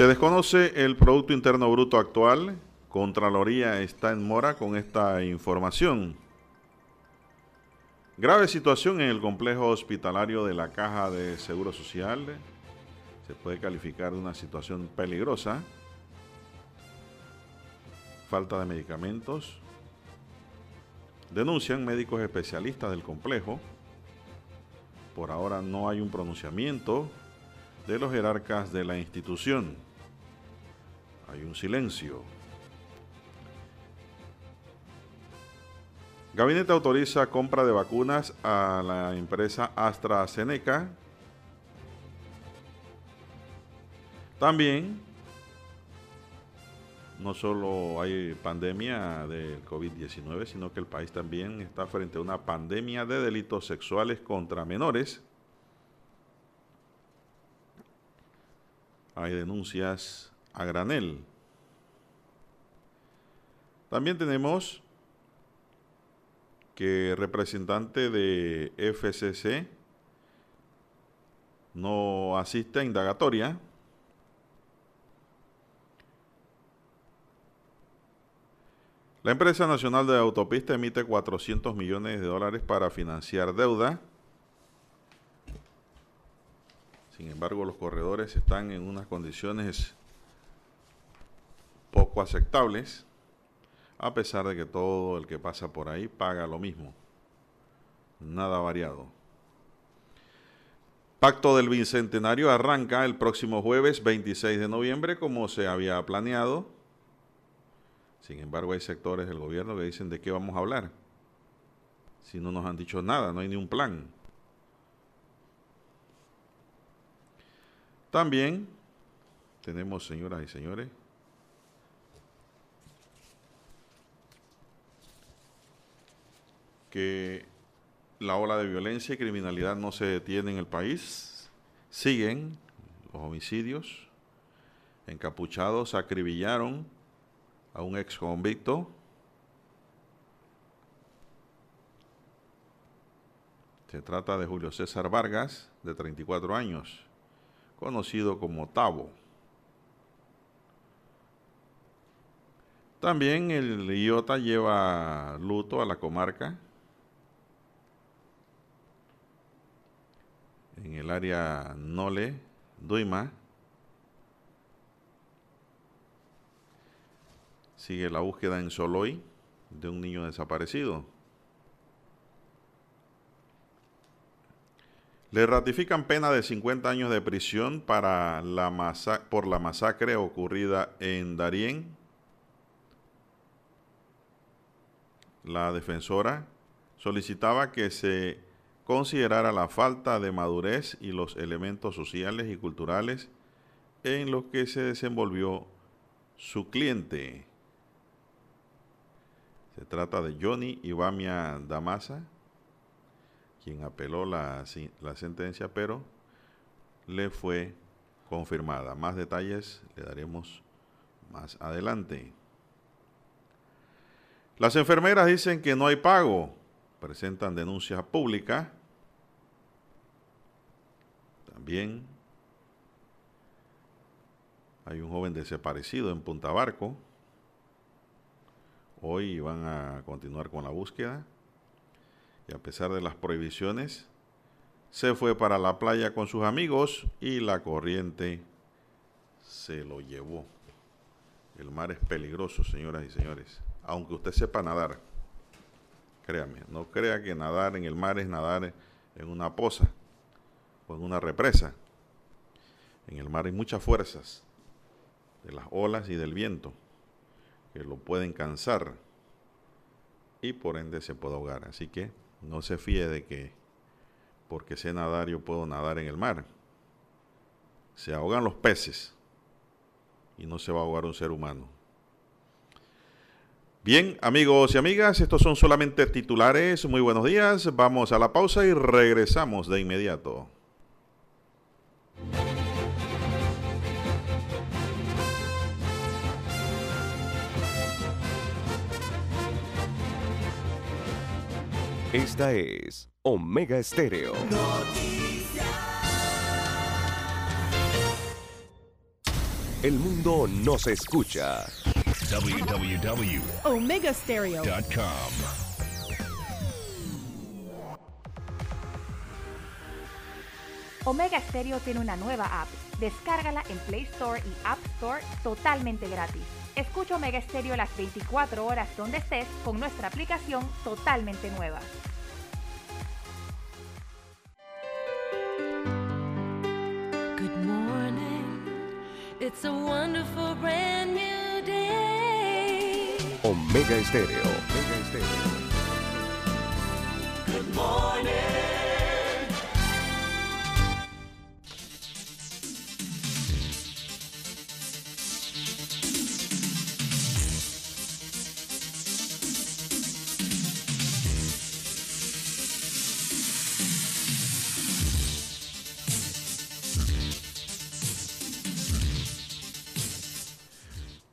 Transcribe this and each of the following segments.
Se desconoce el Producto Interno Bruto actual. Contraloría está en mora con esta información. Grave situación en el complejo hospitalario de la Caja de Seguro Social. Se puede calificar de una situación peligrosa. Falta de medicamentos. Denuncian médicos especialistas del complejo. Por ahora no hay un pronunciamiento de los jerarcas de la institución. Hay un silencio. Gabinete autoriza compra de vacunas a la empresa AstraZeneca. También, no solo hay pandemia del COVID-19, sino que el país también está frente a una pandemia de delitos sexuales contra menores. Hay denuncias a granel. También tenemos que representante de FCC no asiste a indagatoria. La empresa nacional de autopista emite 400 millones de dólares para financiar deuda. Sin embargo, los corredores están en unas condiciones poco aceptables, a pesar de que todo el que pasa por ahí paga lo mismo. Nada variado. Pacto del Bicentenario arranca el próximo jueves 26 de noviembre como se había planeado. Sin embargo, hay sectores del gobierno que dicen de qué vamos a hablar. Si no nos han dicho nada, no hay ni un plan. También tenemos, señoras y señores, que la ola de violencia y criminalidad no se detiene en el país. Siguen los homicidios. Encapuchados acribillaron a un ex convicto. Se trata de Julio César Vargas, de 34 años conocido como Tabo. También el IOTA lleva luto a la comarca. En el área Nole, Duima. Sigue la búsqueda en Soloy de un niño desaparecido. Le ratifican pena de 50 años de prisión para la por la masacre ocurrida en Darién. La defensora solicitaba que se considerara la falta de madurez y los elementos sociales y culturales en los que se desenvolvió su cliente. Se trata de Johnny Ibamia Damasa, quien apeló la, la sentencia, pero le fue confirmada. Más detalles le daremos más adelante. Las enfermeras dicen que no hay pago, presentan denuncias públicas. También hay un joven desaparecido en Punta Barco. Hoy van a continuar con la búsqueda y a pesar de las prohibiciones, se fue para la playa con sus amigos y la corriente se lo llevó. El mar es peligroso, señoras y señores, aunque usted sepa nadar. Créame, no crea que nadar en el mar es nadar en una poza o en una represa. En el mar hay muchas fuerzas de las olas y del viento que lo pueden cansar y por ende se puede ahogar. Así que no se fíe de que porque sé nadar yo puedo nadar en el mar. Se ahogan los peces y no se va a ahogar un ser humano. Bien, amigos y amigas, estos son solamente titulares. Muy buenos días. Vamos a la pausa y regresamos de inmediato. Esta es Omega Estéreo. el mundo nos escucha. www.omegastereo.com Omega Stereo tiene una nueva app. Descárgala en Play Store y App Store totalmente gratis. Escucha Omega Stereo las 24 horas donde estés con nuestra aplicación totalmente nueva. Good morning. It's a wonderful brand new day. Omega Estéreo. Omega Estéreo.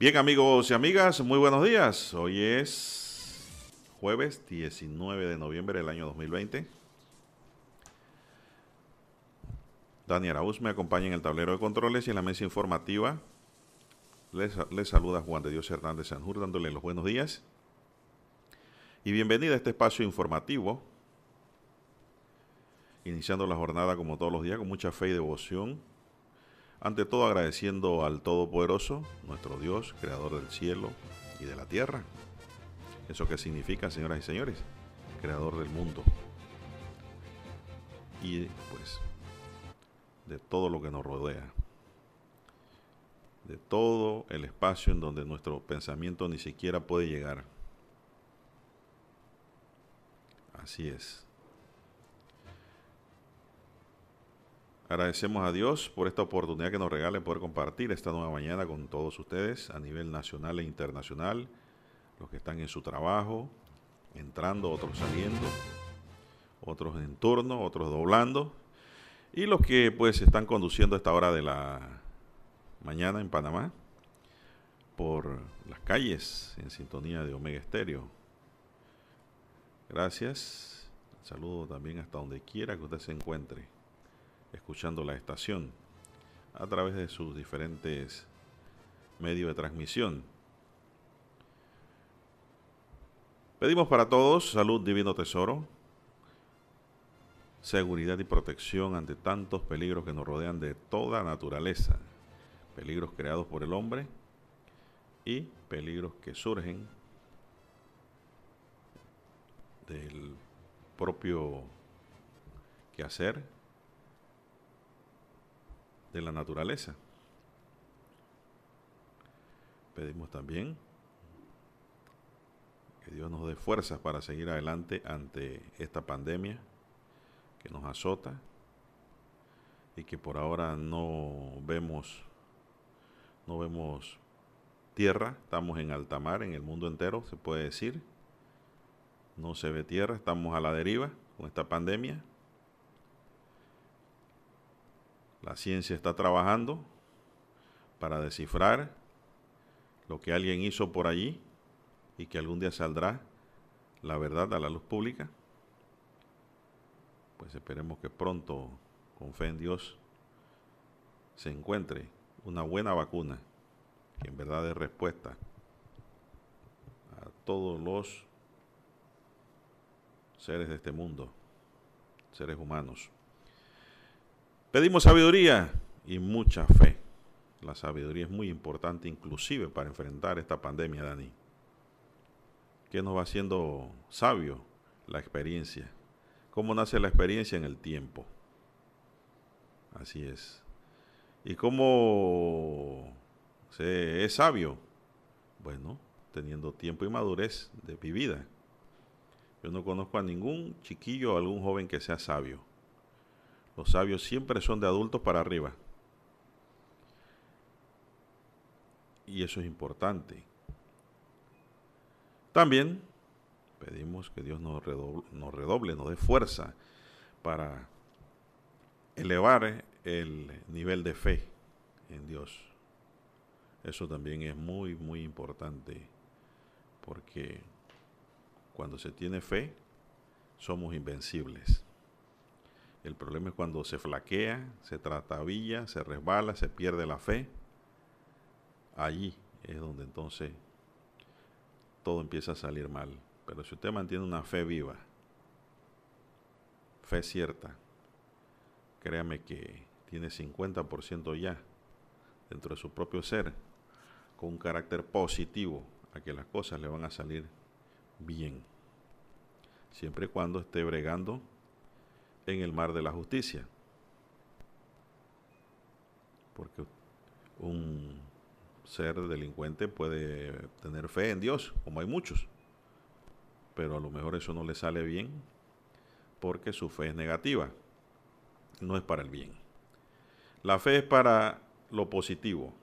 Bien amigos y amigas, muy buenos días. Hoy es jueves 19 de noviembre del año 2020. Dani Arauz me acompaña en el tablero de controles y en la mesa informativa. Les, les saluda Juan de Dios Hernández Sanjur dándole los buenos días. Y bienvenida a este espacio informativo. Iniciando la jornada como todos los días con mucha fe y devoción ante todo agradeciendo al Todopoderoso, nuestro Dios, Creador del cielo y de la tierra. ¿Eso qué significa, señoras y señores? Creador del mundo. Y pues de todo lo que nos rodea. De todo el espacio en donde nuestro pensamiento ni siquiera puede llegar. Así es. Agradecemos a Dios por esta oportunidad que nos regala de poder compartir esta nueva mañana con todos ustedes a nivel nacional e internacional, los que están en su trabajo, entrando, otros saliendo, otros en turno, otros doblando, y los que pues están conduciendo a esta hora de la mañana en Panamá por las calles en sintonía de Omega Estéreo. Gracias. Saludo también hasta donde quiera que usted se encuentre escuchando la estación a través de sus diferentes medios de transmisión. Pedimos para todos salud, divino tesoro, seguridad y protección ante tantos peligros que nos rodean de toda naturaleza, peligros creados por el hombre y peligros que surgen del propio quehacer de la naturaleza. Pedimos también que Dios nos dé fuerzas para seguir adelante ante esta pandemia que nos azota y que por ahora no vemos no vemos tierra, estamos en alta mar en el mundo entero, se puede decir. No se ve tierra, estamos a la deriva con esta pandemia. La ciencia está trabajando para descifrar lo que alguien hizo por allí y que algún día saldrá la verdad a la luz pública. Pues esperemos que pronto, con fe en Dios, se encuentre una buena vacuna que en verdad dé respuesta a todos los seres de este mundo, seres humanos. Pedimos sabiduría y mucha fe. La sabiduría es muy importante inclusive para enfrentar esta pandemia, Dani. ¿Qué nos va haciendo sabio? La experiencia. ¿Cómo nace la experiencia en el tiempo? Así es. ¿Y cómo se es sabio? Bueno, teniendo tiempo y madurez de vivida. Yo no conozco a ningún chiquillo o algún joven que sea sabio. Los sabios siempre son de adultos para arriba. Y eso es importante. También pedimos que Dios nos redoble, nos, redoble, nos dé fuerza para elevar el nivel de fe en Dios. Eso también es muy, muy importante porque cuando se tiene fe, somos invencibles. El problema es cuando se flaquea, se tratabilla, se resbala, se pierde la fe. allí es donde entonces todo empieza a salir mal. Pero si usted mantiene una fe viva, fe cierta, créame que tiene 50% ya dentro de su propio ser, con un carácter positivo a que las cosas le van a salir bien. Siempre y cuando esté bregando en el mar de la justicia. Porque un ser delincuente puede tener fe en Dios, como hay muchos, pero a lo mejor eso no le sale bien porque su fe es negativa, no es para el bien. La fe es para lo positivo.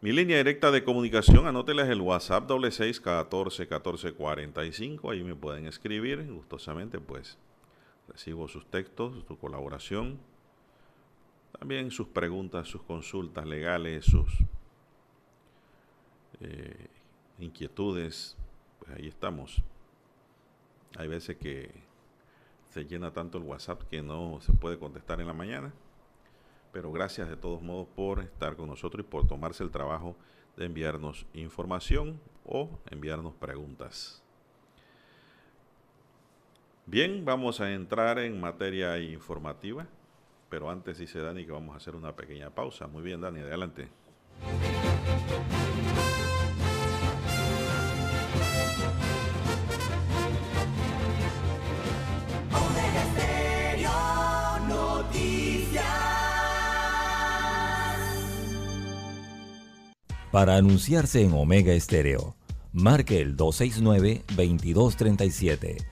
Mi línea directa de comunicación, anóteles el WhatsApp doble seis catorce catorce cuarenta y cinco. Ahí me pueden escribir gustosamente, pues recibo sus textos, su colaboración también sus preguntas, sus consultas legales, sus eh, inquietudes, pues ahí estamos. Hay veces que se llena tanto el WhatsApp que no se puede contestar en la mañana. Pero gracias de todos modos por estar con nosotros y por tomarse el trabajo de enviarnos información o enviarnos preguntas. Bien, vamos a entrar en materia informativa. Pero antes dice Dani que vamos a hacer una pequeña pausa. Muy bien, Dani, adelante. Para anunciarse en Omega Estéreo, marque el 269-2237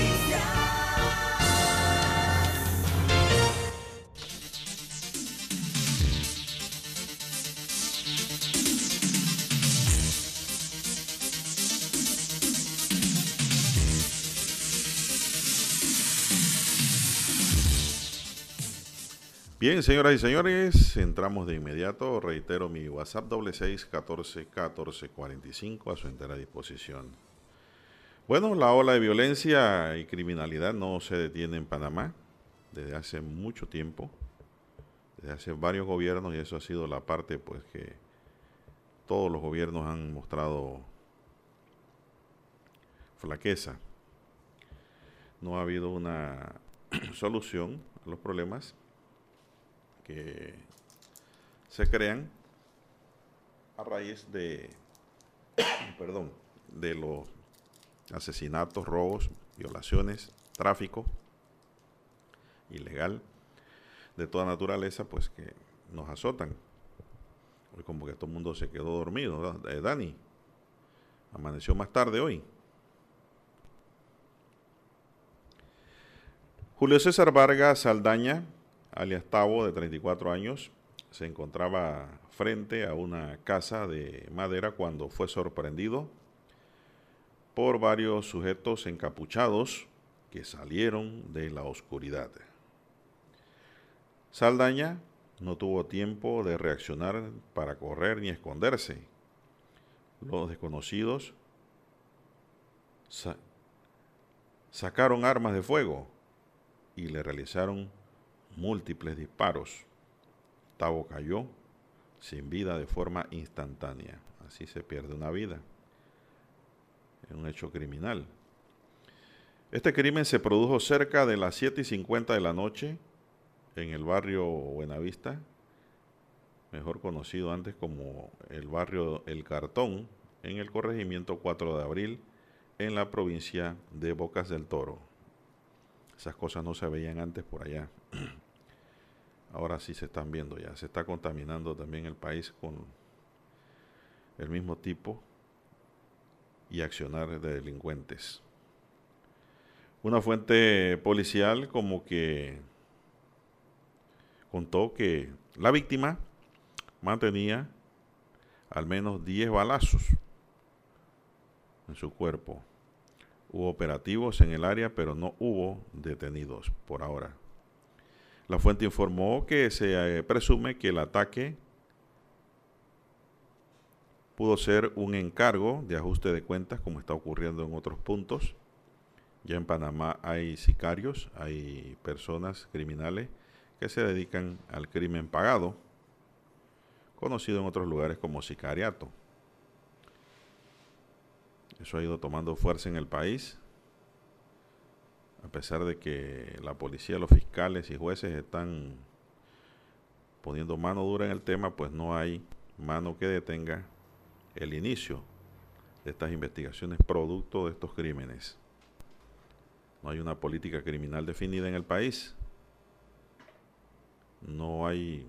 Bien, señoras y señores, entramos de inmediato. Reitero mi WhatsApp doble seis catorce catorce cuarenta y cinco a su entera disposición. Bueno, la ola de violencia y criminalidad no se detiene en Panamá desde hace mucho tiempo, desde hace varios gobiernos y eso ha sido la parte pues que todos los gobiernos han mostrado flaqueza. No ha habido una solución a los problemas se crean a raíz de, perdón, de los asesinatos, robos, violaciones, tráfico ilegal de toda naturaleza, pues que nos azotan. Hoy como que todo el mundo se quedó dormido. Eh, Dani, amaneció más tarde hoy. Julio César Vargas Saldaña alias Tavo, de 34 años, se encontraba frente a una casa de madera cuando fue sorprendido por varios sujetos encapuchados que salieron de la oscuridad. Saldaña no tuvo tiempo de reaccionar para correr ni esconderse. Los desconocidos sacaron armas de fuego y le realizaron múltiples disparos. Tavo cayó sin vida de forma instantánea. Así se pierde una vida. Es un hecho criminal. Este crimen se produjo cerca de las 7 y 50 de la noche en el barrio Buenavista, mejor conocido antes como el barrio El Cartón, en el corregimiento 4 de abril, en la provincia de Bocas del Toro. Esas cosas no se veían antes por allá. Ahora sí se están viendo ya. Se está contaminando también el país con el mismo tipo y accionar de delincuentes. Una fuente policial como que contó que la víctima mantenía al menos 10 balazos en su cuerpo. Hubo operativos en el área, pero no hubo detenidos por ahora. La fuente informó que se eh, presume que el ataque pudo ser un encargo de ajuste de cuentas, como está ocurriendo en otros puntos. Ya en Panamá hay sicarios, hay personas criminales que se dedican al crimen pagado, conocido en otros lugares como sicariato. Eso ha ido tomando fuerza en el país, a pesar de que la policía, los fiscales y jueces están poniendo mano dura en el tema, pues no hay mano que detenga el inicio de estas investigaciones producto de estos crímenes. No hay una política criminal definida en el país. No hay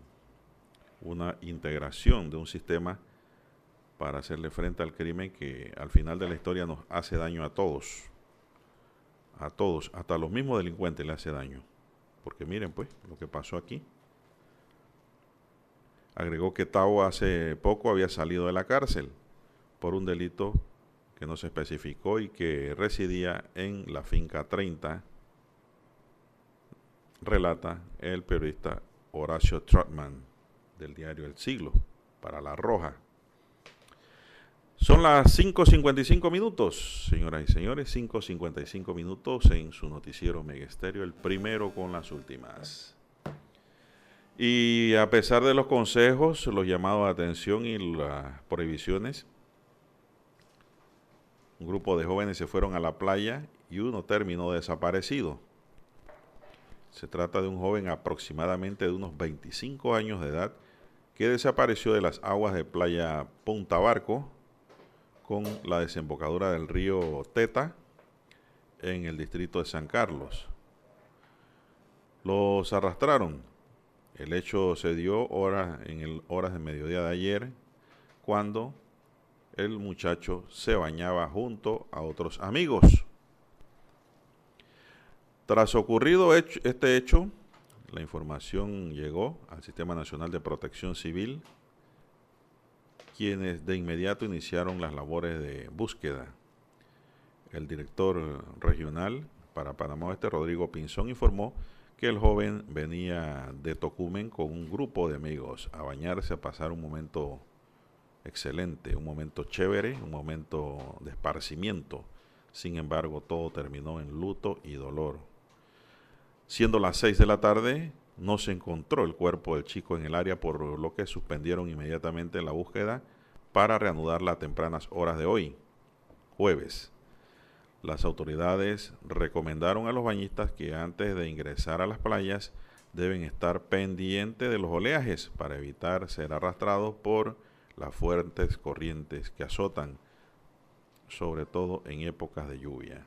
una integración de un sistema para hacerle frente al crimen que al final de la historia nos hace daño a todos. A todos, hasta los mismos delincuentes le hace daño. Porque miren pues lo que pasó aquí. Agregó que Tao hace poco había salido de la cárcel por un delito que no se especificó y que residía en la finca 30, relata el periodista Horacio Trotman del diario El Siglo para La Roja. Son las 5.55 minutos, señoras y señores, 5.55 minutos en su noticiero Megesterio, el primero con las últimas. Y a pesar de los consejos, los llamados a atención y las prohibiciones, un grupo de jóvenes se fueron a la playa y uno terminó desaparecido. Se trata de un joven aproximadamente de unos 25 años de edad que desapareció de las aguas de playa Punta Barco, con la desembocadura del río Teta en el distrito de San Carlos. Los arrastraron. El hecho se dio horas, en horas de mediodía de ayer, cuando el muchacho se bañaba junto a otros amigos. Tras ocurrido este hecho, la información llegó al Sistema Nacional de Protección Civil quienes de inmediato iniciaron las labores de búsqueda. El director regional para Panamá Oeste, Rodrigo Pinzón, informó que el joven venía de Tocumen con un grupo de amigos a bañarse, a pasar un momento excelente, un momento chévere, un momento de esparcimiento. Sin embargo, todo terminó en luto y dolor. Siendo las seis de la tarde, no se encontró el cuerpo del chico en el área, por lo que suspendieron inmediatamente la búsqueda para reanudarla a tempranas horas de hoy, jueves. Las autoridades recomendaron a los bañistas que antes de ingresar a las playas deben estar pendientes de los oleajes para evitar ser arrastrados por las fuertes corrientes que azotan, sobre todo en épocas de lluvia.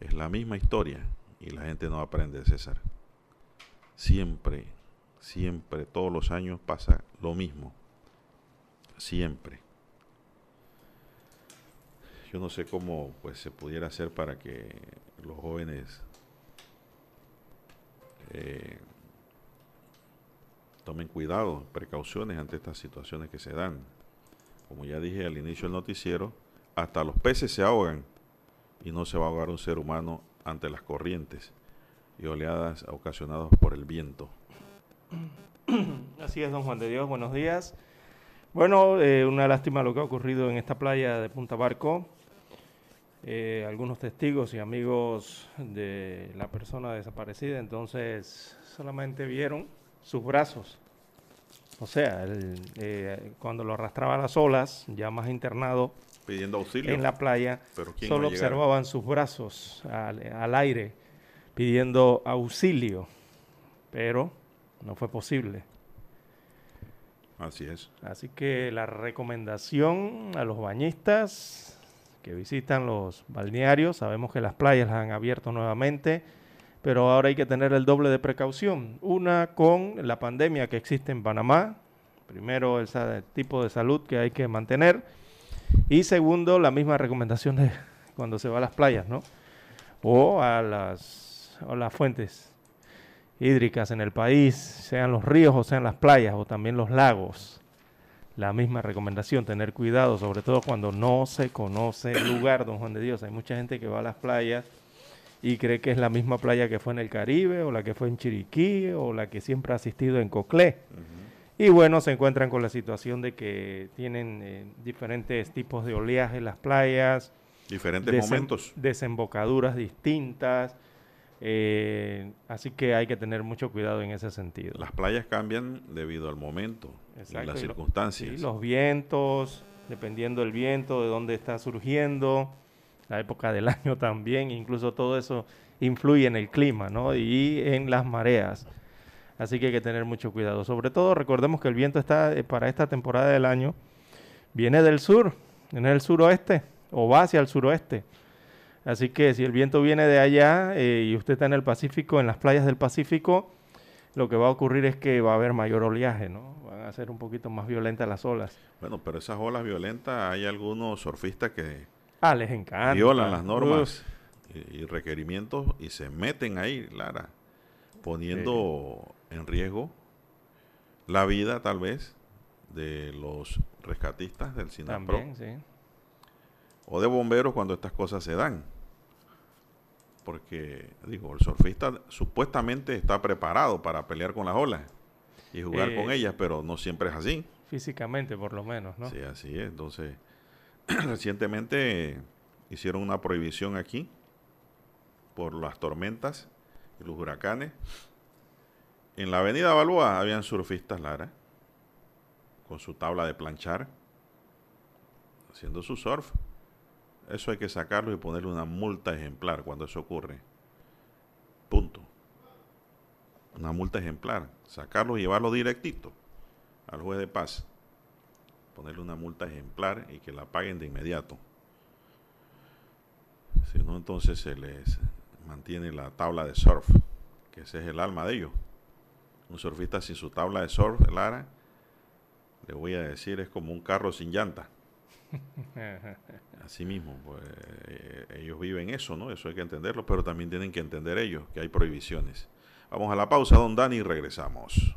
Es la misma historia y la gente no aprende, César. Siempre, siempre, todos los años pasa lo mismo. Siempre. Yo no sé cómo pues se pudiera hacer para que los jóvenes eh, tomen cuidado, precauciones ante estas situaciones que se dan. Como ya dije al inicio del noticiero, hasta los peces se ahogan y no se va a ahogar un ser humano ante las corrientes y oleadas ocasionadas por el viento. Así es, don Juan de Dios, buenos días. Bueno, eh, una lástima lo que ha ocurrido en esta playa de Punta Barco. eh, algunos testigos y amigos de la persona desaparecida, entonces solamente vieron sus brazos. O sea, el, eh, cuando lo arrastraba a las olas, ya más internado Pidiendo auxilio. en la playa, Pero ¿quién solo observaban sus brazos al, al aire pidiendo auxilio, pero no fue posible. Así es. Así que la recomendación a los bañistas que visitan los balnearios, sabemos que las playas las han abierto nuevamente, pero ahora hay que tener el doble de precaución. Una con la pandemia que existe en Panamá, primero el tipo de salud que hay que mantener, y segundo la misma recomendación de cuando se va a las playas, ¿no? O a las, a las fuentes hídricas en el país, sean los ríos o sean las playas o también los lagos. La misma recomendación, tener cuidado, sobre todo cuando no se conoce el lugar, don Juan de Dios. Hay mucha gente que va a las playas y cree que es la misma playa que fue en el Caribe o la que fue en Chiriquí o la que siempre ha asistido en Coclé. Y bueno, se encuentran con la situación de que tienen eh, diferentes tipos de oleaje las playas, Diferentes desem- momentos. desembocaduras distintas, eh, así que hay que tener mucho cuidado en ese sentido. Las playas cambian debido al momento y las y lo- circunstancias. Sí, los vientos, dependiendo del viento, de dónde está surgiendo, la época del año también, incluso todo eso influye en el clima, ¿no? Y en las mareas. Así que hay que tener mucho cuidado. Sobre todo, recordemos que el viento está eh, para esta temporada del año, viene del sur, viene del suroeste, o va hacia el suroeste. Así que si el viento viene de allá eh, y usted está en el Pacífico, en las playas del Pacífico, lo que va a ocurrir es que va a haber mayor oleaje, ¿no? Van a ser un poquito más violentas las olas. Bueno, pero esas olas violentas, hay algunos surfistas que Ah, les encanta. violan las normas y requerimientos y se meten ahí, Lara, poniendo en riesgo la vida tal vez de los rescatistas del SINAPRO también, sí. o de bomberos cuando estas cosas se dan. Porque, digo, el surfista supuestamente está preparado para pelear con las olas y jugar Eh, con ellas, pero no siempre es así. Físicamente, por lo menos, ¿no? Sí, así es. Entonces, recientemente hicieron una prohibición aquí por las tormentas y los huracanes. En la avenida Balboa habían surfistas, Lara, con su tabla de planchar, haciendo su surf. Eso hay que sacarlo y ponerle una multa ejemplar cuando eso ocurre. Punto. Una multa ejemplar. Sacarlo y llevarlo directito al juez de paz. Ponerle una multa ejemplar y que la paguen de inmediato. Si no, entonces se les mantiene la tabla de surf, que ese es el alma de ellos. Un surfista sin su tabla de surf, Lara, le voy a decir, es como un carro sin llanta. Así mismo, pues, eh, ellos viven eso, ¿no? Eso hay que entenderlo, pero también tienen que entender ellos que hay prohibiciones. Vamos a la pausa, don Dani, y regresamos.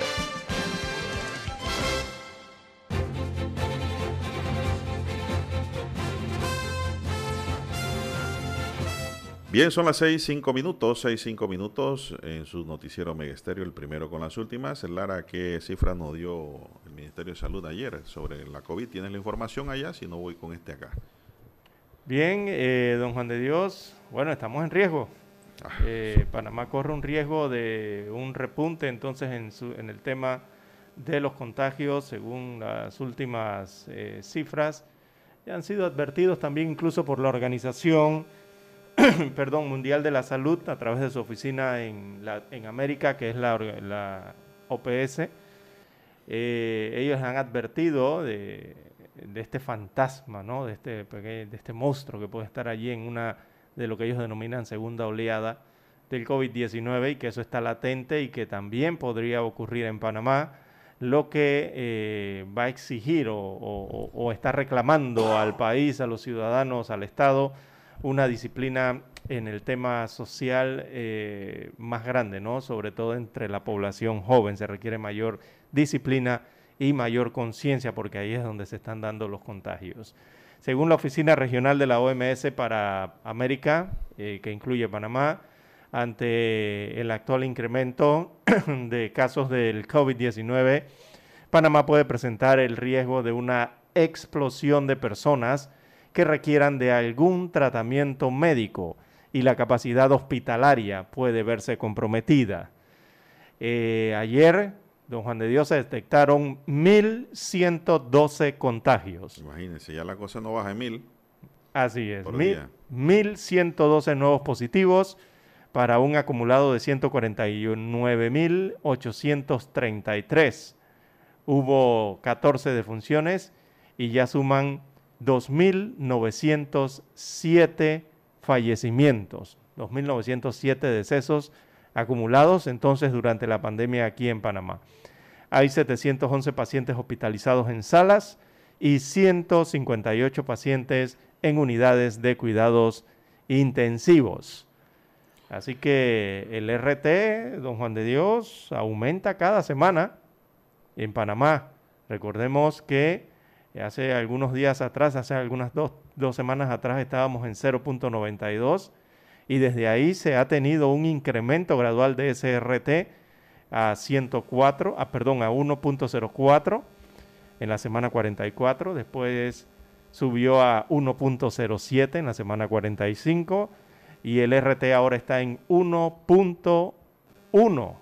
Bien, son las seis, cinco minutos, seis, cinco minutos en su noticiero Megesterio, el primero con las últimas. Lara, ¿qué cifras nos dio el Ministerio de Salud ayer sobre la COVID? ¿Tienes la información allá? Si no, voy con este acá. Bien, eh, don Juan de Dios, bueno, estamos en riesgo. Ah, Eh, Panamá corre un riesgo de un repunte entonces en, su- en el tema de los contagios, según las últimas eh, cifras. Ya han sido advertidos también incluso por la Organización perdón, Mundial de la Salud a través de su oficina en, la, en América, que es la, OPS. Eh, ellos han advertido de, de este fantasma, ¿no? de, este, de este monstruo que puede estar allí en una de lo que ellos denominan segunda oleada del COVID-19 y que eso está latente y que también podría ocurrir en Panamá, lo que eh, va a exigir o- o está reclamando al país, a los ciudadanos, al Estado, una disciplina en el tema social eh, más grande, ¿no? Sobre todo entre la población joven se requiere mayor disciplina y mayor conciencia porque ahí es donde se están dando los contagios. Según la Oficina Regional de la OMS para América, eh, que incluye Panamá, ante el actual incremento de casos del COVID-19, Panamá puede presentar el riesgo de una explosión de personas que requieran de algún tratamiento médico y la capacidad hospitalaria puede verse comprometida. Eh, ayer, don Juan de Dios, se detectaron 1.112 contagios. Imagínense, ya la cosa no baja de mil. Así es, Por mil- día. 1.112 nuevos positivos para un acumulado de 149.833. Hubo 14 defunciones y ya suman 2.907 fallecimientos, 2.907 decesos acumulados entonces durante la pandemia aquí en Panamá. Hay 711 pacientes hospitalizados en salas y 158 pacientes en unidades de cuidados intensivos. Así que el RT, don Juan de Dios, aumenta cada semana en Panamá. Recordemos que hace algunos días atrás, hace algunas dos, semanas atrás estábamos en 0.92 y desde ahí se ha tenido un incremento gradual de ese RT a 104, ah, perdón, a 1.04 en la semana 44, después subió a 1.07 en la semana 45 y el RT ahora está en 1.1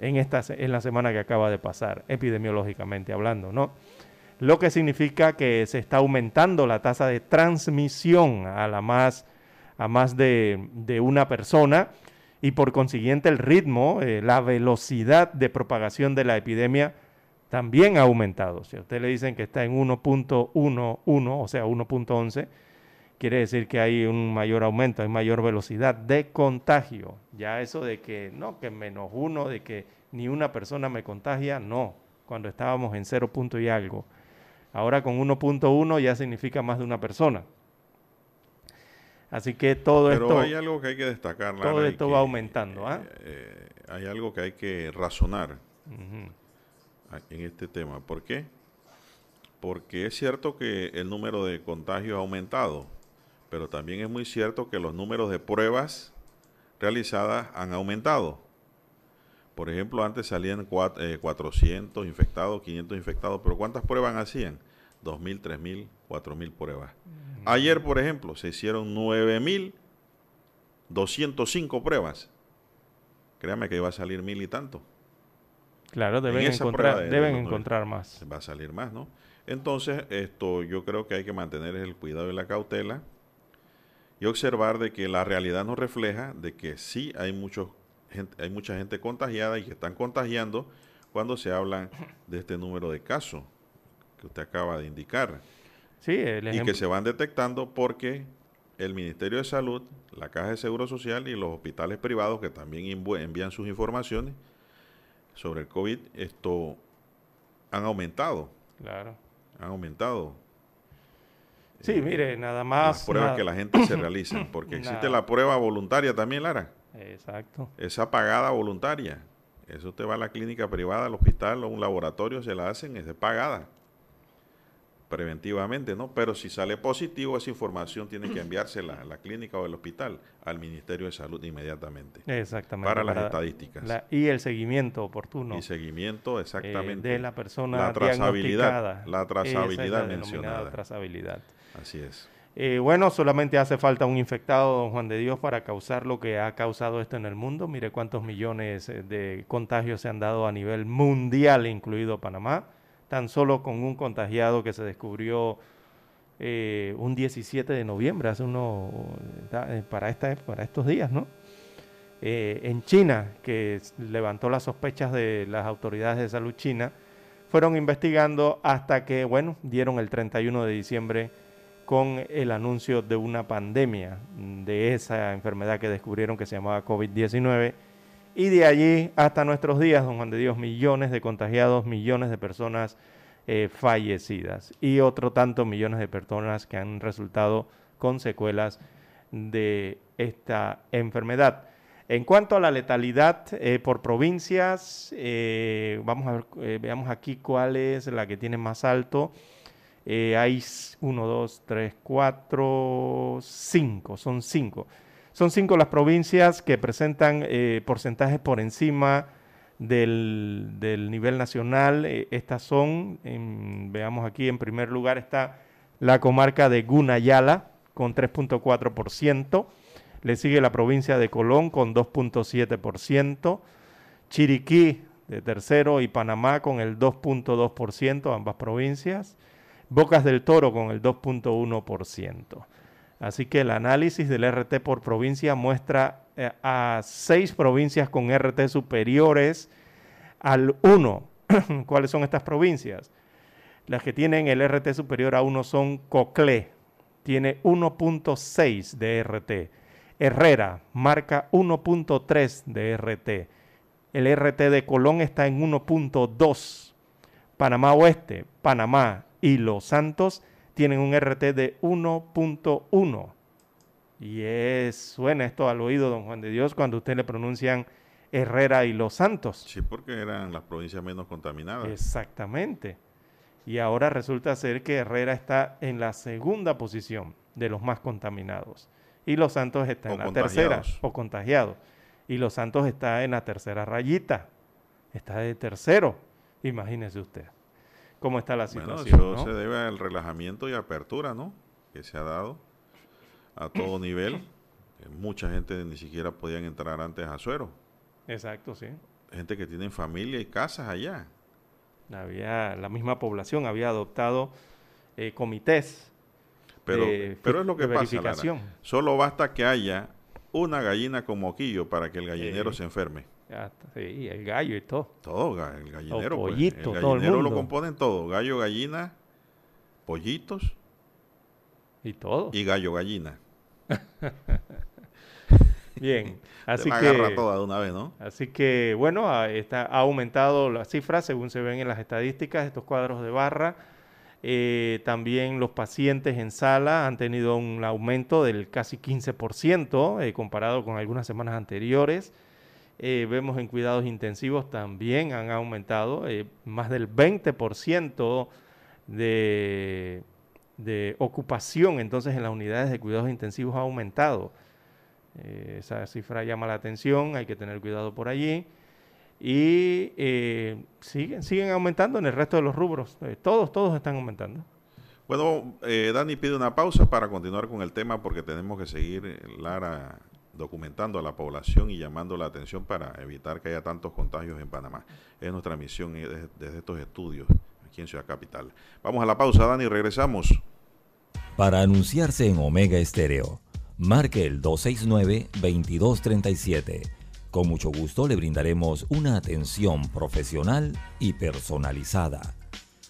en, en la semana que acaba de pasar, epidemiológicamente hablando, ¿no? Lo que significa que se está aumentando la tasa de transmisión a, la más, a más de, una persona y por consiguiente el ritmo, eh, la velocidad de propagación de la epidemia también ha aumentado. Si a usted le dicen que está en 1.11, o sea, 1.11, quiere decir que hay un mayor aumento, hay mayor velocidad de contagio. Ya eso de que no, que menos uno, de que ni una persona me contagia, no, cuando estábamos en 0 punto y algo. Ahora con 1.1 ya significa más de una persona. Así que todo Pero esto... hay algo que hay que destacar. todo Lara, esto que, va aumentando, ¿ah? eh, eh, hay algo que hay que razonar Ujú. a- en este tema. ¿Por qué? Porque es cierto que el número de contagios ha aumentado, pero también es muy cierto que los números de pruebas realizadas han aumentado. Por ejemplo, antes salían cuat- eh, 400 infectados, 500 infectados, pero ¿cuántas pruebas hacían? 2.000, 3.000, 4.000 pruebas. Ayer, por ejemplo, se hicieron 9.205 pruebas. Créame que iba a salir mil y tanto. Claro, deben encontrar, de- deben encontrar más. Va a salir más, ¿no? Entonces, esto yo creo que hay que mantener el cuidado y la cautela y observar de que la realidad nos refleja de que sí hay muchos gente, hay mucha gente contagiada y que están contagiando cuando se habla de este número de casos que usted acaba de indicar. Sí, el y que se van detectando porque el Ministerio de Salud, la Caja de Seguro Social y los hospitales privados que también envían sus informaciones sobre el COVID, esto han aumentado, Claro. han aumentado Sí, eh, mire, nada las más. pruebas nada- que la gente se realiza, porque existe Nada. la prueba voluntaria también, Lara, Exacto. esa pagada voluntaria. Eso usted va a la clínica privada, al hospital o un laboratorio, se la hacen, es de pagada preventivamente, ¿no? Pero si sale positivo, esa información tiene que enviársela a la clínica o el hospital al Ministerio de Salud inmediatamente Exactamente. para las estadísticas la- y el seguimiento oportuno y seguimiento eh, exactamente de la persona la trazabilidad, la trazabilidad es la mencionada. trazabilidad. Así es. Eh, bueno, solamente hace falta un infectado, don Juan de Dios, para causar lo que ha causado esto en el mundo. Mire cuántos millones eh, de contagios se han dado a nivel mundial, incluido Panamá. Tan solo con un contagiado que se descubrió eh, un 17 de noviembre, hace uno, para, esta, para estos días, ¿no? En China, que levantó las sospechas de las autoridades de salud china, fueron investigando hasta que, bueno, dieron el 31 de diciembre con el anuncio de una pandemia de esa enfermedad que descubrieron que se llamaba COVID-19. Y de allí hasta nuestros días, don Juan de Dios, millones de contagiados, millones de personas eh, fallecidas y otro tanto millones de personas que han resultado con secuelas de esta enfermedad. En cuanto a la letalidad eh, por provincias, eh, vamos a ver, veamos aquí cuál es la que tiene más alto. Eh, hay 1, 2, 3, 4, 5, son 5. Son 5 las provincias que presentan eh, porcentajes por encima del, nivel nacional. Eh, estas son, veamos aquí, en primer lugar está la comarca de Gunayala con 3.4%. Le sigue la provincia de Colón con 2.7%. Chiriquí de tercero y Panamá con el 2.2%, ambas provincias. Bocas del Toro con el 2.1%. Así que el análisis del RT por provincia muestra eh, a seis provincias con RT superiores al 1. ¿Cuáles son estas provincias? Las que tienen el RT superior a 1 son Coclé, tiene 1.6 de RT. Herrera marca 1.3 de RT. El RT de Colón está en 1.2. Panamá Oeste, Panamá y Los Santos tienen un RT de 1.1. Y es, suena esto al oído, don Juan de Dios, cuando usted le pronuncian Herrera y Los Santos. Sí, porque eran las provincias menos contaminadas. Exactamente. Y ahora resulta ser que Herrera está en la segunda posición de los más contaminados. Y Los Santos está O en la tercera, o contagiados. Y Los Santos está en la tercera rayita. Está de tercero. Imagínese usted cómo está la Bueno, situación. eso ¿no? se debe al relajamiento y apertura, ¿no? Que se ha dado a todo nivel. Eh, Mucha gente ni siquiera podían entrar antes a Suero. Exacto, sí. Gente que tiene familia y casas allá. Había, la misma población había adoptado eh, comités Pero, de, pero es lo que pasa, Lara. Solo basta que haya una gallina con moquillo para que el gallinero se enferme. Sí, el gallo y todo. Todo, el gallinero. pues. pollito, el todo el gallinero lo mundo. componen todo. Gallo, gallina, pollitos Y todo. y gallo, gallina. Bien. Así la que, toda de una vez, ¿no? así que, bueno, ha, está, ha aumentado la cifra según se ven en las estadísticas, estos cuadros de barra. Eh, también los pacientes en sala han tenido un aumento del casi 15% eh, comparado con algunas semanas anteriores. Eh, vemos en cuidados intensivos también han aumentado eh, más del 20% de, de ocupación, entonces en las unidades de cuidados intensivos ha aumentado. Eh, esa cifra llama la atención, hay que tener cuidado por allí. Y siguen, siguen aumentando en el resto de los rubros. Todos, todos están aumentando. Bueno, Dani pide una pausa para continuar con el tema porque tenemos que seguir, Lara, documentando a la población y llamando la atención para evitar que haya tantos contagios en Panamá. Es nuestra misión desde, estos estudios aquí en Ciudad Capital. Vamos a la pausa, Dani, regresamos. Para anunciarse en Omega Estéreo, marque el 269-2237. Con mucho gusto le brindaremos una atención profesional y personalizada.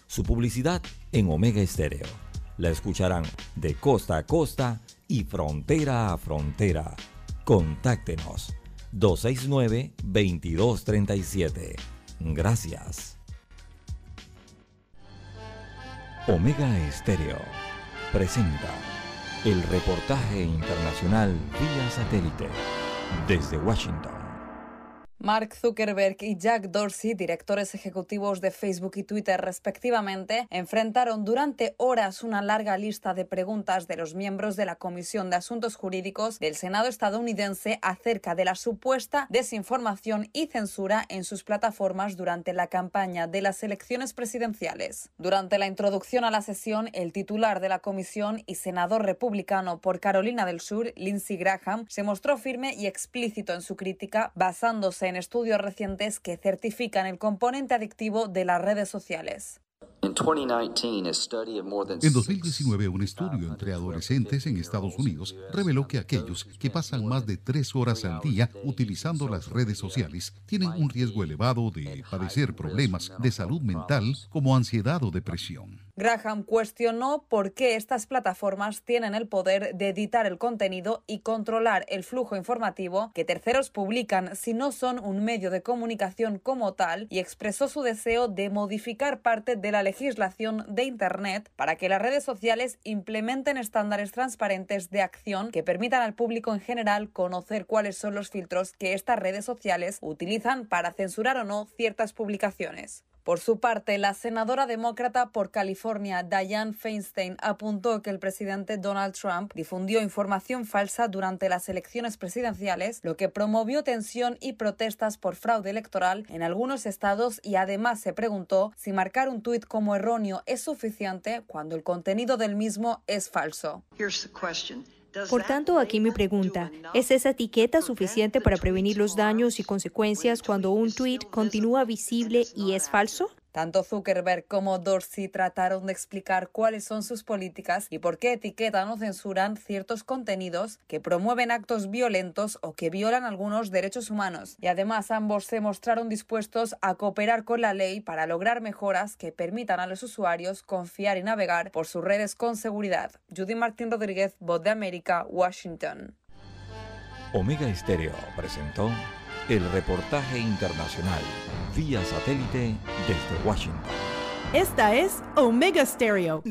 Su publicidad en Omega Estéreo. La escucharán de costa a costa y frontera a frontera. Contáctenos 269-2237. Gracias. Omega Estéreo presenta el reportaje internacional vía satélite desde Washington. Mark Zuckerberg y Jack Dorsey, directores ejecutivos de Facebook y Twitter respectivamente, enfrentaron durante horas una larga lista de preguntas de los miembros de la Comisión de Asuntos Jurídicos del Senado estadounidense acerca de la supuesta desinformación y censura en sus plataformas durante la campaña de las elecciones presidenciales. Durante la introducción a la sesión, el titular de la comisión y senador republicano por Carolina del Sur, Lindsey Graham, se mostró firme y explícito en su crítica, basándose en estudios recientes que certifican el componente adictivo de las redes sociales. En 2019, un estudio entre adolescentes en Estados Unidos reveló que aquellos que pasan más de tres horas al día utilizando las redes sociales tienen un riesgo elevado de padecer problemas de salud mental como ansiedad o depresión. Graham cuestionó por qué estas plataformas tienen el poder de editar el contenido y controlar el flujo informativo que terceros publican si no son un medio de comunicación como tal y expresó su deseo de modificar parte de la legislación de Internet para que las redes sociales implementen estándares transparentes de acción que permitan al público en general conocer cuáles son los filtros que estas redes sociales utilizan para censurar o no ciertas publicaciones. Por su parte, la senadora demócrata por California, Dianne Feinstein, apuntó que el presidente Donald Trump difundió información falsa durante las elecciones presidenciales, lo que promovió tensión y protestas por fraude electoral en algunos estados y además se preguntó si marcar un tuit como erróneo es suficiente cuando el contenido del mismo es falso. Por tanto, aquí mi pregunta, ¿es esa etiqueta suficiente para prevenir los daños y consecuencias cuando un tweet continúa visible y es falso? Tanto Zuckerberg como Dorsey trataron de explicar cuáles son sus políticas y por qué etiquetan o censuran ciertos contenidos que promueven actos violentos o que violan algunos derechos humanos. Y además ambos se mostraron dispuestos a cooperar con la ley para lograr mejoras que permitan a los usuarios confiar y navegar por sus redes con seguridad. Judy Martín Rodríguez, Voz de América, Washington. Omega Estéreo presentó el reportaje internacional vía satélite desde Washington. Esta es Omega Stereo.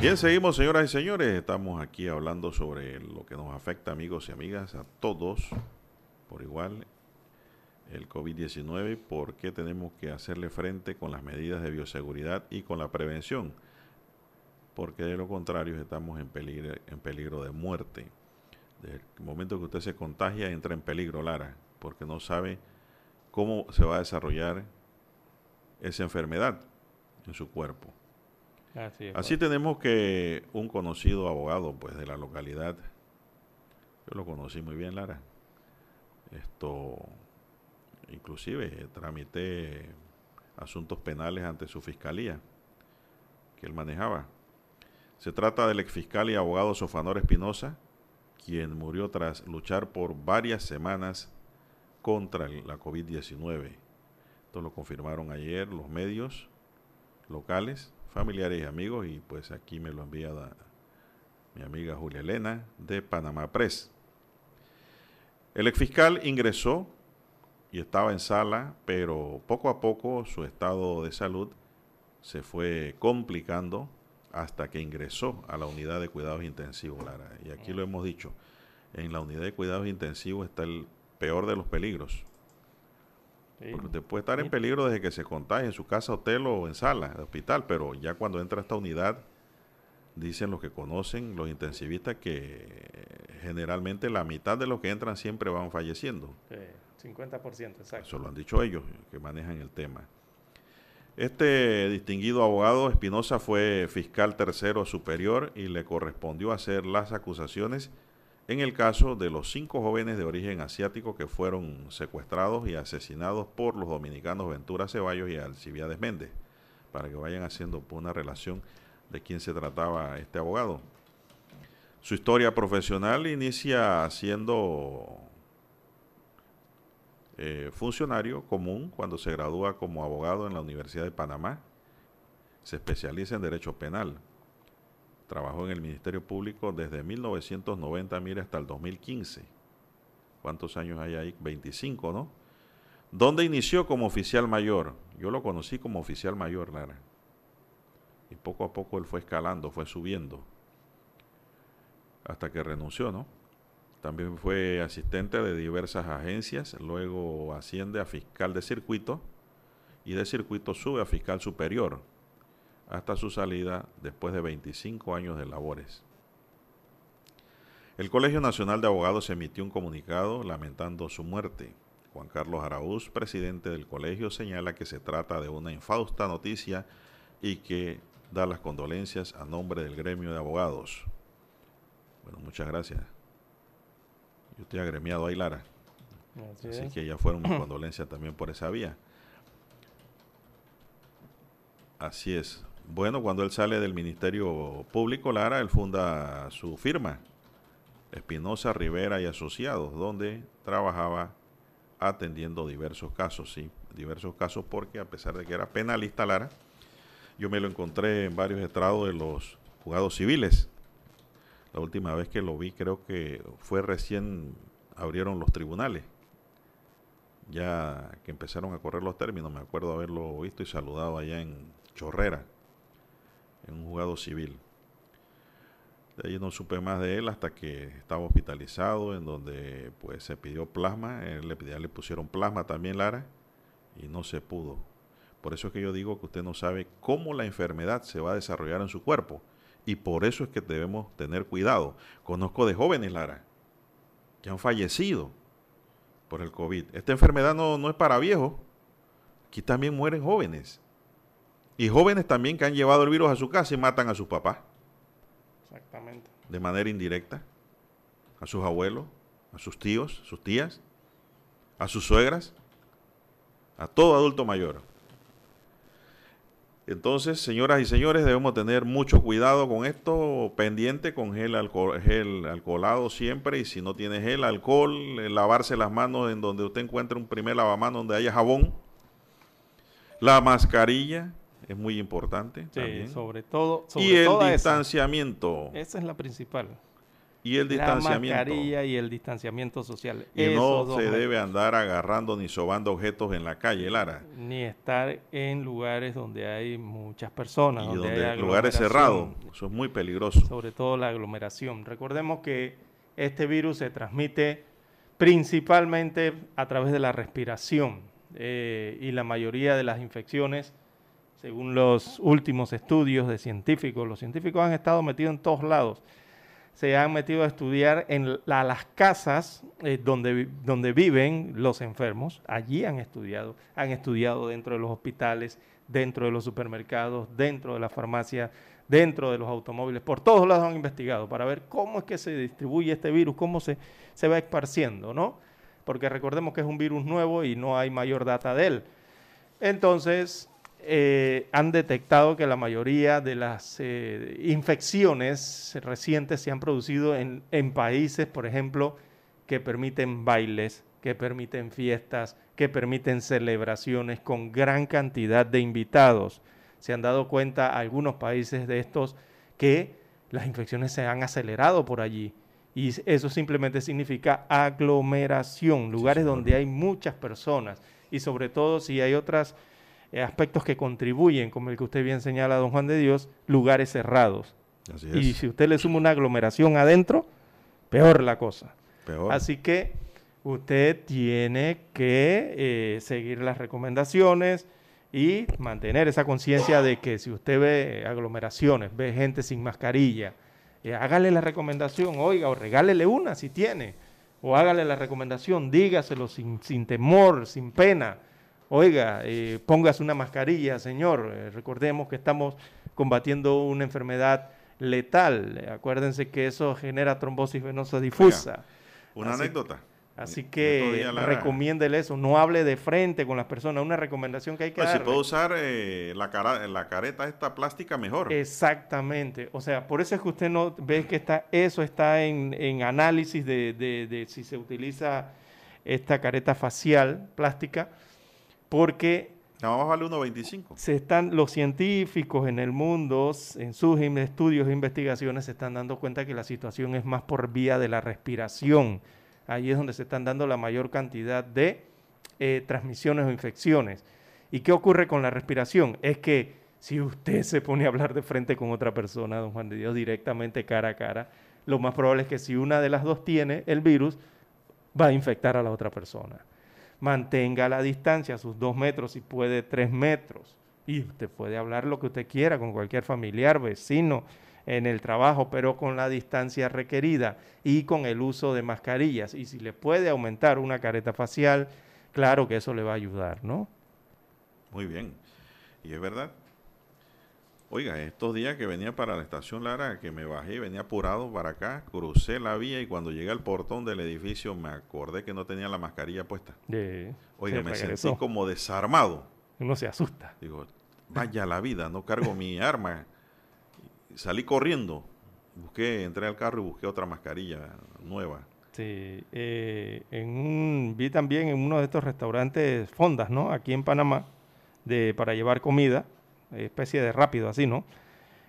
Bien, seguimos, señoras y señores. Estamos aquí hablando sobre lo que nos afecta, amigos y amigas, a todos por igual el COVID-19, por qué tenemos que hacerle frente con las medidas de bioseguridad y con la prevención, porque de lo contrario estamos en peligro, en peligro de muerte. Desde el momento que usted se contagia, entra en peligro, Lara, porque no sabe cómo se va a desarrollar esa enfermedad en su cuerpo. Así, es, Así tenemos que un conocido abogado pues de la localidad, yo lo conocí muy bien, Lara, esto inclusive tramité asuntos penales ante su fiscalía que él manejaba. Se trata del exfiscal y abogado Sofanor Espinosa, quien murió tras luchar por varias semanas contra la COVID-19. Esto lo confirmaron ayer los medios locales, familiares y amigos, y pues aquí me lo envía mi amiga Julia Elena de Panamá Press. El exfiscal ingresó y estaba en sala, pero poco a poco su estado de salud se fue complicando hasta que ingresó a la unidad de cuidados intensivos, Lara. Y aquí lo hemos dicho, en la unidad de cuidados intensivos está el peor de los peligros. Porque usted puede estar en peligro desde que se contagie en su casa, hotel o en sala de hospital, pero ya cuando entra a esta unidad, dicen los que conocen, los intensivistas, que generalmente la mitad de los que entran siempre van falleciendo. Sí, 50%, exacto. Eso lo han dicho ellos, que manejan el tema. Este distinguido abogado Espinosa fue fiscal tercero superior y le correspondió hacer las acusaciones en el caso de los cinco jóvenes de origen asiático que fueron secuestrados y asesinados por los dominicanos Ventura Ceballos y Alcibiades Méndez, para que vayan haciendo una relación de quién se trataba este abogado. Su historia profesional inicia siendo eh, funcionario común cuando se gradúa como abogado en la Universidad de Panamá. Se especializa en Derecho Penal. Trabajó en el Ministerio Público desde 1990, mire, hasta el 2015. ¿Cuántos años hay ahí? 25, ¿no? ¿Dónde inició como oficial mayor? Yo lo conocí como oficial mayor, Lara. Y poco a poco él fue escalando, fue subiendo. Hasta que renunció, ¿no? También fue asistente de diversas agencias, luego asciende a fiscal de circuito y de circuito sube a fiscal superior hasta su salida después de 25 años de labores. El Colegio Nacional de Abogados emitió un comunicado lamentando su muerte. Juan Carlos Araúz, presidente del colegio, señala que se trata de una infausta noticia y que da las condolencias a nombre del gremio de abogados. Bueno, muchas gracias. Yo estoy agremiado ahí, Lara. Así, que ya fueron mis condolencias también por esa vía. Así es. Bueno, cuando él sale del Ministerio Público, Lara, él funda su firma, Espinosa Rivera y Asociados, donde trabajaba atendiendo diversos casos, sí, diversos casos porque a pesar de que era penalista, Lara, yo me lo encontré en varios estrados de los juzgados civiles la última vez que lo vi creo que fue recién abrieron los tribunales. Ya que empezaron a correr los términos, me acuerdo haberlo visto y saludado allá en Chorrera, en un juzgado civil. De ahí no supe más de él hasta que estaba hospitalizado, en donde pues se pidió plasma, él le, le pusieron plasma también Lara y no se pudo. Por eso es que yo digo que usted no sabe cómo la enfermedad se va a desarrollar en su cuerpo y por eso es que debemos tener cuidado. Conozco de jóvenes, Lara, que han fallecido por el COVID. Esta enfermedad no, no es para viejos. Aquí también mueren jóvenes. Y jóvenes también que han llevado el virus a su casa y matan a sus papás. Exactamente. De manera indirecta. A sus abuelos, a sus tíos, sus tías, a sus suegras, a todo adulto mayor. Entonces, señoras y señores, debemos tener mucho cuidado con esto, pendiente con gel, alcohol, gel alcoholado siempre, y si no tiene gel, alcohol, eh, lavarse las manos en donde usted encuentre un primer lavamanos donde haya jabón. La mascarilla es muy importante. Sí, sobre todo. y el distanciamiento. esa es la principal y el distanciamiento. La mascarilla y el distanciamiento social. Y no se debe andar agarrando ni sobando objetos en la calle, Lara. Ni estar en lugares donde hay muchas personas. Y donde, hay lugares cerrados. Eso es muy peligroso. Sobre todo la aglomeración. Recordemos que este virus se transmite principalmente a través de la respiración. Eh, y la mayoría de las infecciones, según los últimos estudios de científicos, los científicos han estado metidos en todos lados se han metido a estudiar en las casas eh, donde, donde viven los enfermos. Allí han estudiado, han estudiado dentro de los hospitales, dentro de los supermercados, dentro de la farmacia, dentro de los automóviles. Por todos lados han investigado para ver cómo es que se distribuye este virus, cómo se, se va esparciendo, ¿no? Porque recordemos que es un virus nuevo y no hay mayor data de él. Entonces, eh, han detectado que la mayoría de las eh, infecciones recientes se han producido en, países, por ejemplo, que permiten bailes, que permiten fiestas, que permiten celebraciones con gran cantidad de invitados. Se han dado cuenta algunos países de estos que las infecciones se han acelerado por allí. Y eso simplemente significa aglomeración, lugares donde hay muchas personas. Y sobre todo si hay otras aspectos que contribuyen, como el que usted bien señala, don Juan de Dios, lugares cerrados. Y si usted le suma una aglomeración adentro, peor la cosa. Así que usted tiene que eh, seguir las recomendaciones y mantener esa conciencia de que si usted ve aglomeraciones, ve gente sin mascarilla, eh, hágale la recomendación, oiga, o regálele una si tiene, o hágale la recomendación, dígaselo sin, sin temor, sin pena oiga, eh, póngase una mascarilla, señor. Eh, recordemos que estamos combatiendo una enfermedad letal. Acuérdense que eso genera trombosis venosa difusa. una anécdota. Así que recomiéndele eso, no hable de frente con las personas, una recomendación que hay que pues Si puede usar eh, la, cara, la careta esta plástica mejor. Exactamente, o sea, por eso es que usted no ve que está, eso está en, en análisis de, de, de si se utiliza esta careta facial plástica, porque vale 1.25. Se están, los científicos en el mundo, en sus estudios e investigaciones, se están dando cuenta que la situación es más por vía de la respiración. Ahí es donde se están dando la mayor cantidad de eh, transmisiones o infecciones. ¿Y qué ocurre con la respiración? Es que si usted se pone a hablar de frente con otra persona, don Juan de Dios, directamente cara a cara, lo más probable es que si una de las dos tiene el virus, va a infectar a la otra persona mantenga la distancia, sus dos metros, si puede tres metros. Y usted puede hablar lo que usted quiera con cualquier familiar, vecino, en el trabajo, pero con la distancia requerida y con el uso de mascarillas. Y si le puede aumentar una careta facial, claro que eso le va a ayudar, ¿no? Muy bien. Y es verdad, Oiga, estos días que venía para la estación Lara, que me bajé, venía apurado para acá, crucé la vía y cuando llegué al portón del edificio me acordé que no tenía la mascarilla puesta. Oiga, me sentí como desarmado. Uno se asusta. Digo, vaya la vida, no cargo mi arma. Salí corriendo, busqué, entré al carro y busqué otra mascarilla nueva. Sí, eh, en un, vi también en uno de estos restaurantes fondas, ¿no? Aquí en Panamá, de, para llevar comida especie de rápido así, ¿no?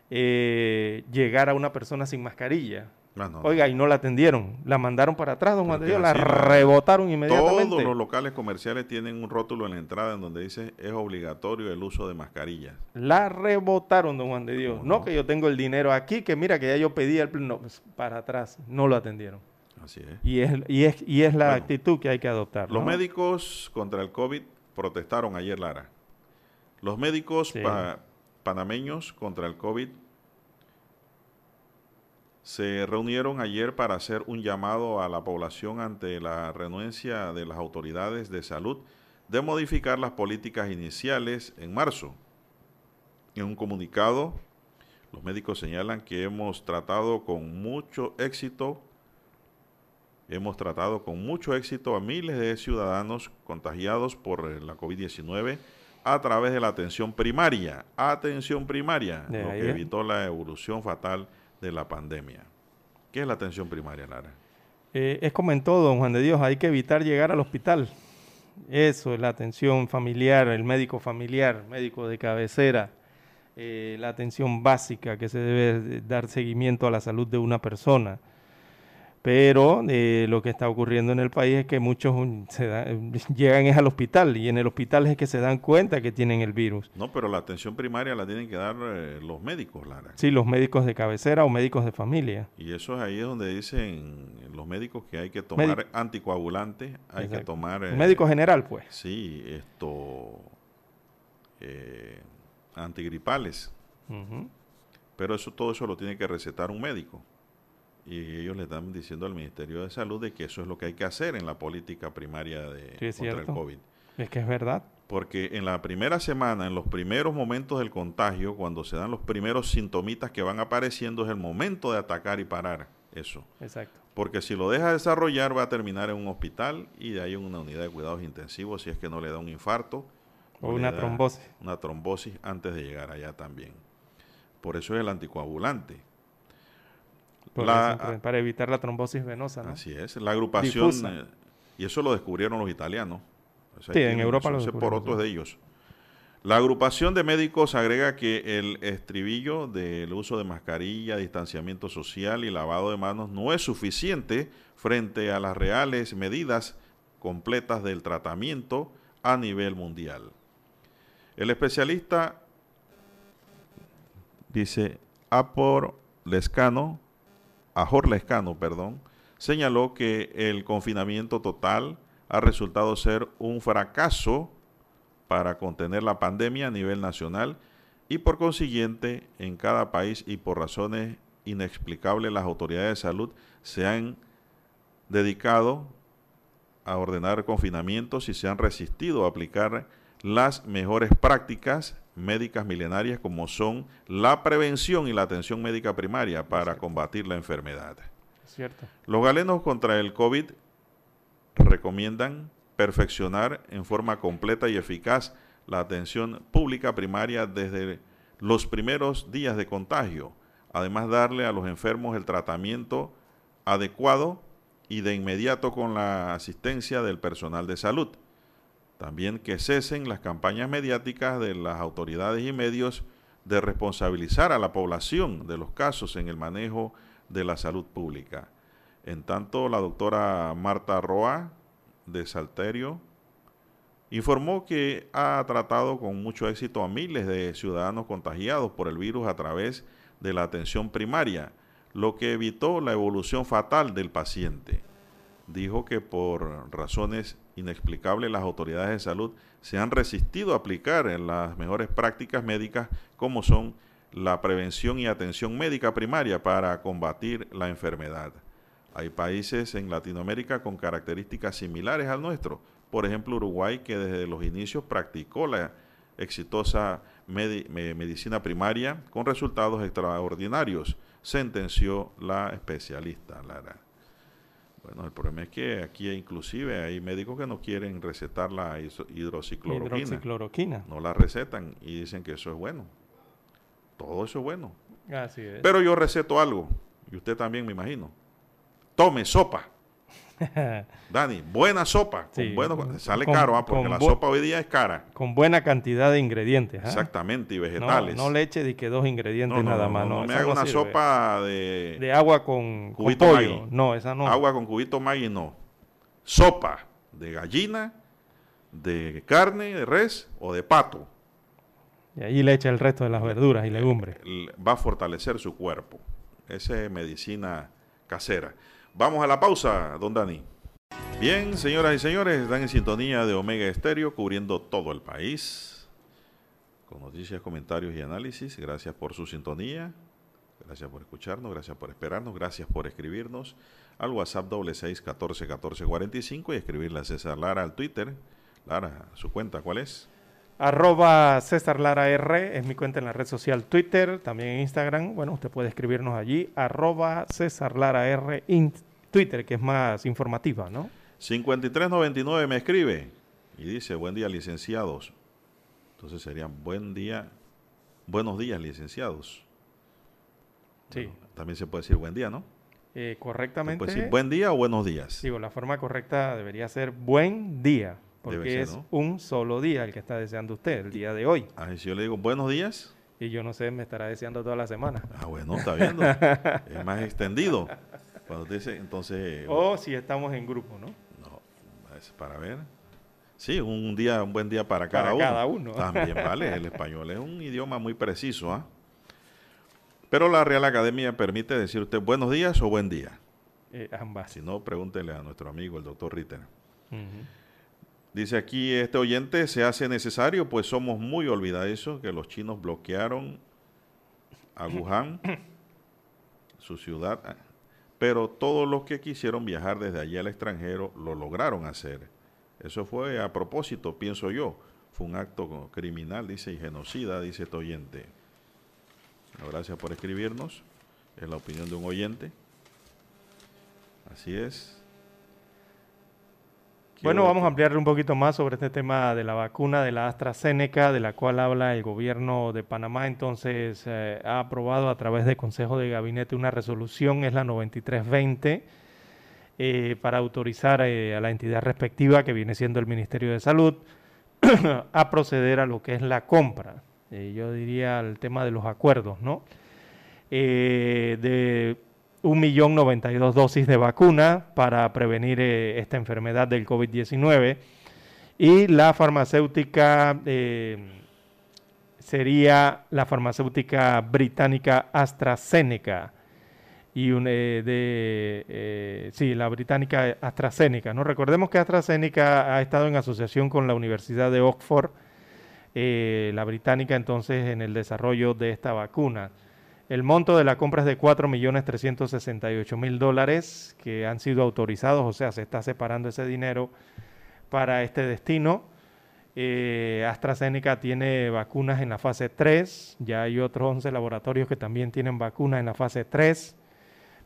Eh, llegar a una persona sin mascarilla. Ah, Oiga, y no la atendieron. La mandaron para atrás, don Juan de Dios, la rebotaron inmediatamente. Todos los locales comerciales tienen un rótulo en la entrada en donde dice es obligatorio el uso de mascarillas. La rebotaron, don Juan de Dios. No, que yo tengo el dinero aquí, que mira que ya yo pedí el... No, pues, para atrás, no lo atendieron. Así es. Y es, y es, y es la actitud que hay que adoptar. Los médicos contra el COVID protestaron ayer, Lara. Los médicos panameños contra el COVID se reunieron ayer para hacer un llamado a la población ante la renuencia de las autoridades de salud de modificar las políticas iniciales en marzo. En un comunicado, los médicos señalan que hemos tratado con mucho éxito, hemos tratado con mucho éxito a miles de ciudadanos contagiados por la COVID-19 a través de la atención primaria. Atención primaria, lo que evitó la evolución fatal de la pandemia. ¿Qué es la atención primaria, Lara? Eh, es como en todo, don Juan de Dios, hay que evitar llegar al hospital. Eso es la atención familiar, el médico familiar, médico de cabecera, eh, la atención básica que se debe dar seguimiento a la salud de una persona. Pero eh, lo que está ocurriendo en el país es que muchos se llegan es al hospital y en el hospital es que se dan cuenta que tienen el virus. No, pero la atención primaria la tienen que dar eh, los médicos, Lara. Sí, los médicos de cabecera o médicos de familia. Y eso es ahí es donde dicen los médicos que hay que tomar anticoagulantes, hay que tomar... Eh, médico general, pues. Sí, esto... antigripales. Pero eso todo eso lo tiene que recetar un médico y ellos le están diciendo al Ministerio de Salud de que eso es lo que hay que hacer en la política primaria de contra el COVID. Es que es verdad. Porque en la primera semana, en los primeros momentos del contagio, cuando se dan los primeros sintomitas que van apareciendo, es el momento de atacar y parar eso. Exacto. Porque si lo deja desarrollar, va a terminar en un hospital y de ahí en una unidad de cuidados intensivos si es que no le da un infarto. O, una trombosis. Una trombosis antes de llegar allá también. Por eso es el anticoagulante para evitar la trombosis venosa. Así es, la agrupación, eh, y eso lo descubrieron los italianos. sí, en Europa lo por otros de ellos. La agrupación de médicos agrega que el estribillo del uso de mascarilla, distanciamiento social y lavado de manos no es suficiente frente a las reales medidas completas del tratamiento a nivel mundial. El especialista dice Apor Lescano Ajor Lescano, perdón, señaló que el confinamiento total ha resultado ser un fracaso para contener la pandemia a nivel nacional y por consiguiente en cada país y por razones inexplicables las autoridades de salud se han dedicado a ordenar confinamientos y se han resistido a aplicar las mejores prácticas médicas milenarias como son la prevención y la atención médica primaria para combatir la enfermedad. Cierto. Los galenos contra el COVID recomiendan perfeccionar en forma completa y eficaz la atención pública primaria desde los primeros días de contagio. Además, darle a los enfermos el tratamiento adecuado y de inmediato con la asistencia del personal de salud. También que cesen las campañas mediáticas de las autoridades y medios de responsabilizar a la población de los casos en el manejo de la salud pública. En tanto, la doctora Marta Roa de Salterio informó que ha tratado con mucho éxito a miles de ciudadanos contagiados por el virus a través de la atención primaria, lo que evitó la evolución fatal del paciente. Dijo que por razones inexplicables las autoridades de salud se han resistido a aplicar las mejores prácticas médicas como son la prevención y atención médica primaria para combatir la enfermedad. Hay países en Latinoamérica con características similares al nuestro, por ejemplo, Uruguay, que desde los inicios practicó la exitosa medicina primaria con resultados extraordinarios, sentenció la especialista Lara. Bueno, el problema es que aquí inclusive hay médicos que no quieren recetar la hidroxicloroquina. hidroxicloroquina. No la recetan y dicen que eso es bueno. Todo eso es bueno. Así es. Pero yo receto algo, y usted también me imagino. Tome sopa. Dani, buena sopa. sale caro, ¿ah? porque la sopa hoy día es cara. Con buena cantidad de ingredientes. ¿ah? Exactamente, y vegetales. No, leche de que dos ingredientes nada más. No, me haga una sopa de... De agua con, cubito pollo. No, esa no. Agua con cubito Maggi, no. Sopa de gallina, de carne, de res o de pato. Y ahí le echa el resto de las verduras y legumbres. Va a fortalecer su cuerpo. Esa es medicina casera. Vamos a la pausa, don Dani. Bien, señoras y señores, están en sintonía de Omega Estéreo, cubriendo todo el país. Con noticias, comentarios y análisis. Gracias por su sintonía. Gracias por escucharnos, gracias por esperarnos, gracias por escribirnos al WhatsApp doble seis catorce catorce cuarenta y cinco y escribirle a César Lara al Twitter. Lara, su cuenta, ¿cuál es? Arroba César Lara R es mi cuenta en la red social Twitter, también en Instagram. Bueno, usted puede escribirnos allí. Arroba César Lara R en Twitter, que es más informativa, ¿no? 5399 me escribe y dice, buen día licenciados. Entonces sería buen día, buenos días licenciados. Sí. también se puede decir buen día, ¿no? Eh, correctamente. puede decir buen día o buenos días. Digo, la forma correcta debería ser buen día. Porque es un solo día el que está deseando usted, el día de hoy. Ah, si yo le digo buenos días. Y yo no sé, me estará deseando toda la semana. Ah, bueno, está viendo. es más extendido. Cuando dice, entonces. O si estamos en grupo, ¿no? No, es para ver. Sí, un día, un buen día para cada para uno. Cada uno. También vale. El español es un idioma muy preciso, ¿ah? Pero la Real Academia permite decir usted buenos días o buen día. Eh, ambas. Si no, pregúntele a nuestro amigo, el doctor Ritter. Dice aquí este oyente, se hace necesario, pues somos muy olvidadizos que los chinos bloquearon a Wuhan, su ciudad, ah, pero todos los que quisieron viajar desde allí al extranjero lo lograron hacer. Eso fue a propósito, pienso yo. Fue un acto criminal, dice, y genocida, dice este oyente. Gracias por escribirnos. Es la opinión de un oyente. Así es. Bueno, vamos a ampliarle un poquito más sobre este tema de la vacuna de la AstraZeneca, de la cual habla el gobierno de Panamá. Entonces, eh, ha aprobado a través del Consejo de Gabinete una resolución, es la 9320, eh, para autorizar eh, a la entidad respectiva, que viene siendo el Ministerio de Salud, a proceder a lo que es la compra. yo diría el tema de los acuerdos, ¿no? de 1.092 dosis de vacuna para prevenir eh, esta enfermedad del COVID-19 y la farmacéutica eh, sería la farmacéutica británica AstraZeneca. Y un, eh, de sí la británica AstraZeneca no recordemos que AstraZeneca ha estado en asociación con la Universidad de Oxford la británica entonces en el desarrollo de esta vacuna el monto de la compra es de 4.368.000 dólares que han sido autorizados, o sea, se está separando ese dinero para este destino. Eh, AstraZeneca tiene vacunas en la fase 3, ya hay otros 11 laboratorios que también tienen vacunas en la fase 3.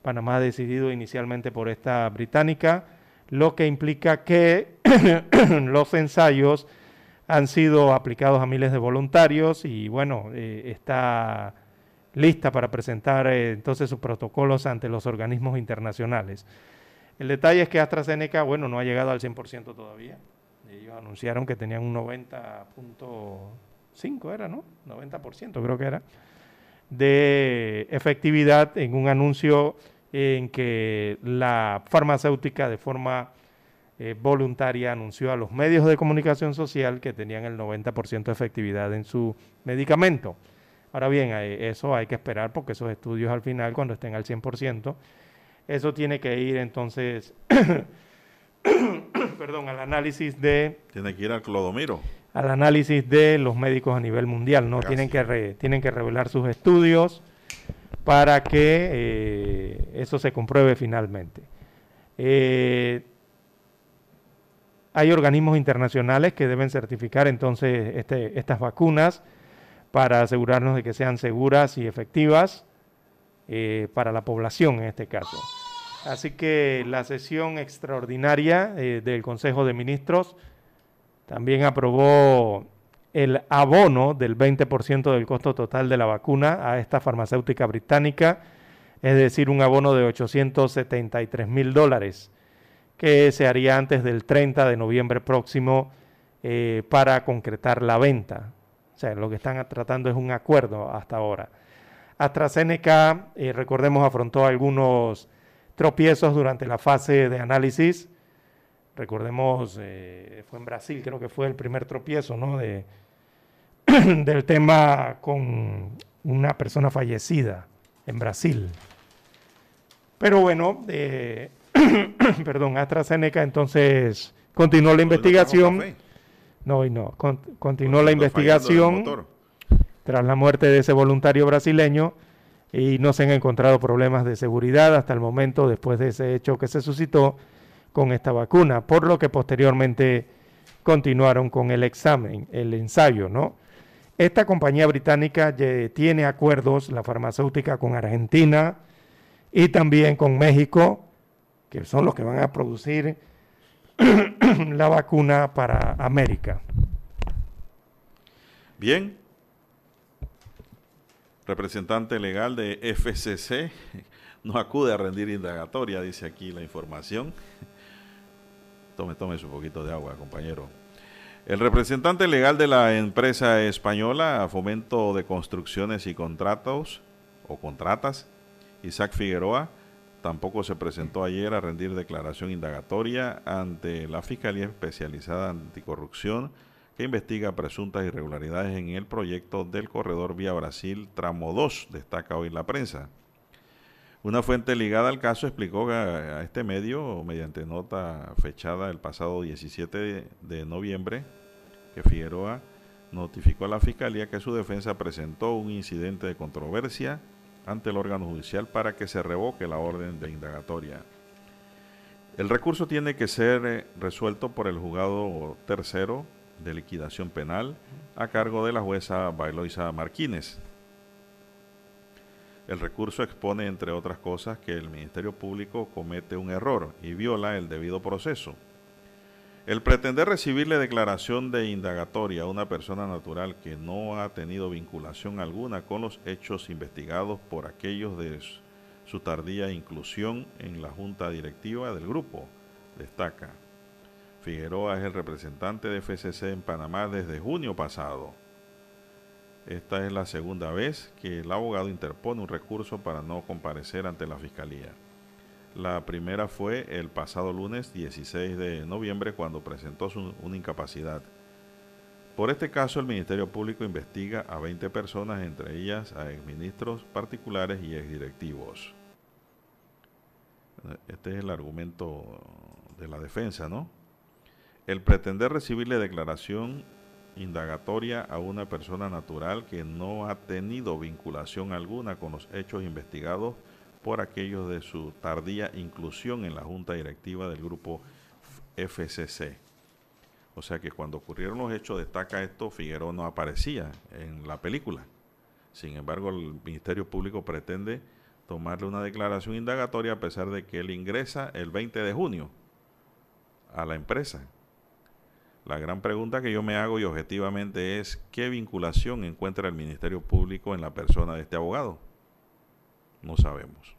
Panamá ha decidido inicialmente por esta británica, lo que implica que los ensayos han sido aplicados a miles de voluntarios y bueno, eh, está lista para presentar eh, entonces sus protocolos ante los organismos internacionales. El detalle es que AstraZeneca, bueno, no ha llegado al 100% todavía. Ellos anunciaron que tenían un 90.5, era, ¿no? 90% creo que era, de efectividad en un anuncio en que la farmacéutica de forma eh, voluntaria anunció a los medios de comunicación social que tenían el 90% de efectividad en su medicamento. Ahora bien, eso hay que esperar porque esos estudios al final, cuando estén al 100%, eso tiene que ir entonces, perdón, al análisis de... Tiene que ir al clodomiro. Al análisis de los médicos a nivel mundial, ¿no? Tienen que, tienen que revelar sus estudios para que eh, eso se compruebe finalmente. Eh, hay organismos internacionales que deben certificar entonces este, estas vacunas para asegurarnos de que sean seguras y efectivas eh, para la población en este caso. Así que la sesión extraordinaria eh, del Consejo de Ministros también aprobó el abono del 20% del costo total de la vacuna a esta farmacéutica británica, es decir, un abono de 873 mil dólares que se haría antes del 30 de noviembre próximo eh, para concretar la venta. O sea, lo que están tratando es un acuerdo hasta ahora. AstraZeneca, eh, recordemos, afrontó algunos tropiezos durante la fase de análisis. Recordemos, eh, fue en Brasil, creo que fue el primer tropiezo, ¿no? De, del tema con una persona fallecida en Brasil. Pero bueno, eh, perdón, AstraZeneca entonces continuó la investigación. No, y no, continuó la investigación tras la muerte de ese voluntario brasileño y no se han encontrado problemas de seguridad hasta el momento después de ese hecho que se suscitó con esta vacuna, por lo que posteriormente continuaron con el examen, el ensayo, ¿no? Esta compañía británica tiene acuerdos, la farmacéutica, con Argentina y también con México, que son los que van a producir la vacuna para América. Bien. Representante legal de FCC no acude a rendir indagatoria, dice aquí la información. Tome, tome su poquito de agua, compañero. El representante legal de la empresa española Fomento de Construcciones y Contratos o Contratas, Isaac Figueroa, tampoco se presentó ayer a rendir declaración indagatoria ante la Fiscalía Especializada Anticorrupción que investiga presuntas irregularidades en el proyecto del corredor Vía Brasil Tramo 2, destaca hoy la prensa. Una fuente ligada al caso explicó a, este medio, mediante nota fechada el pasado 17 de, noviembre, que Figueroa notificó a la Fiscalía que su defensa presentó un incidente de controversia ante el órgano judicial para que se revoque la orden de indagatoria. El recurso tiene que ser eh, resuelto por el juzgado tercero de liquidación penal a cargo de la jueza Bailoisa Martínez. El recurso expone, entre otras cosas, que el Ministerio Público comete un error y viola el debido proceso. El pretender recibirle declaración de indagatoria a una persona natural que no ha tenido vinculación alguna con los hechos investigados por aquellos de su tardía inclusión en la junta directiva del grupo, destaca. Figueroa es el representante de FCC en Panamá desde junio pasado esta es la segunda vez que el abogado interpone un recurso para no comparecer ante la Fiscalía. La primera fue el pasado lunes 16 de noviembre cuando presentó su, una incapacidad. Por este caso, el Ministerio Público investiga a 20 personas, entre ellas a exministros particulares y exdirectivos. Este es el argumento de la defensa, ¿no? El pretender recibirle declaración indagatoria a una persona natural que no ha tenido vinculación alguna con los hechos investigados por aquellos de su tardía inclusión en la junta directiva del grupo FCC. O sea que cuando ocurrieron los hechos, destaca esto, Figueroa no aparecía en la película. Sin embargo, el Ministerio Público pretende tomarle una declaración indagatoria a pesar de que él ingresa el 20 de junio a la empresa. La gran pregunta que yo me hago y objetivamente es qué vinculación encuentra el Ministerio Público en la persona de este abogado. No sabemos.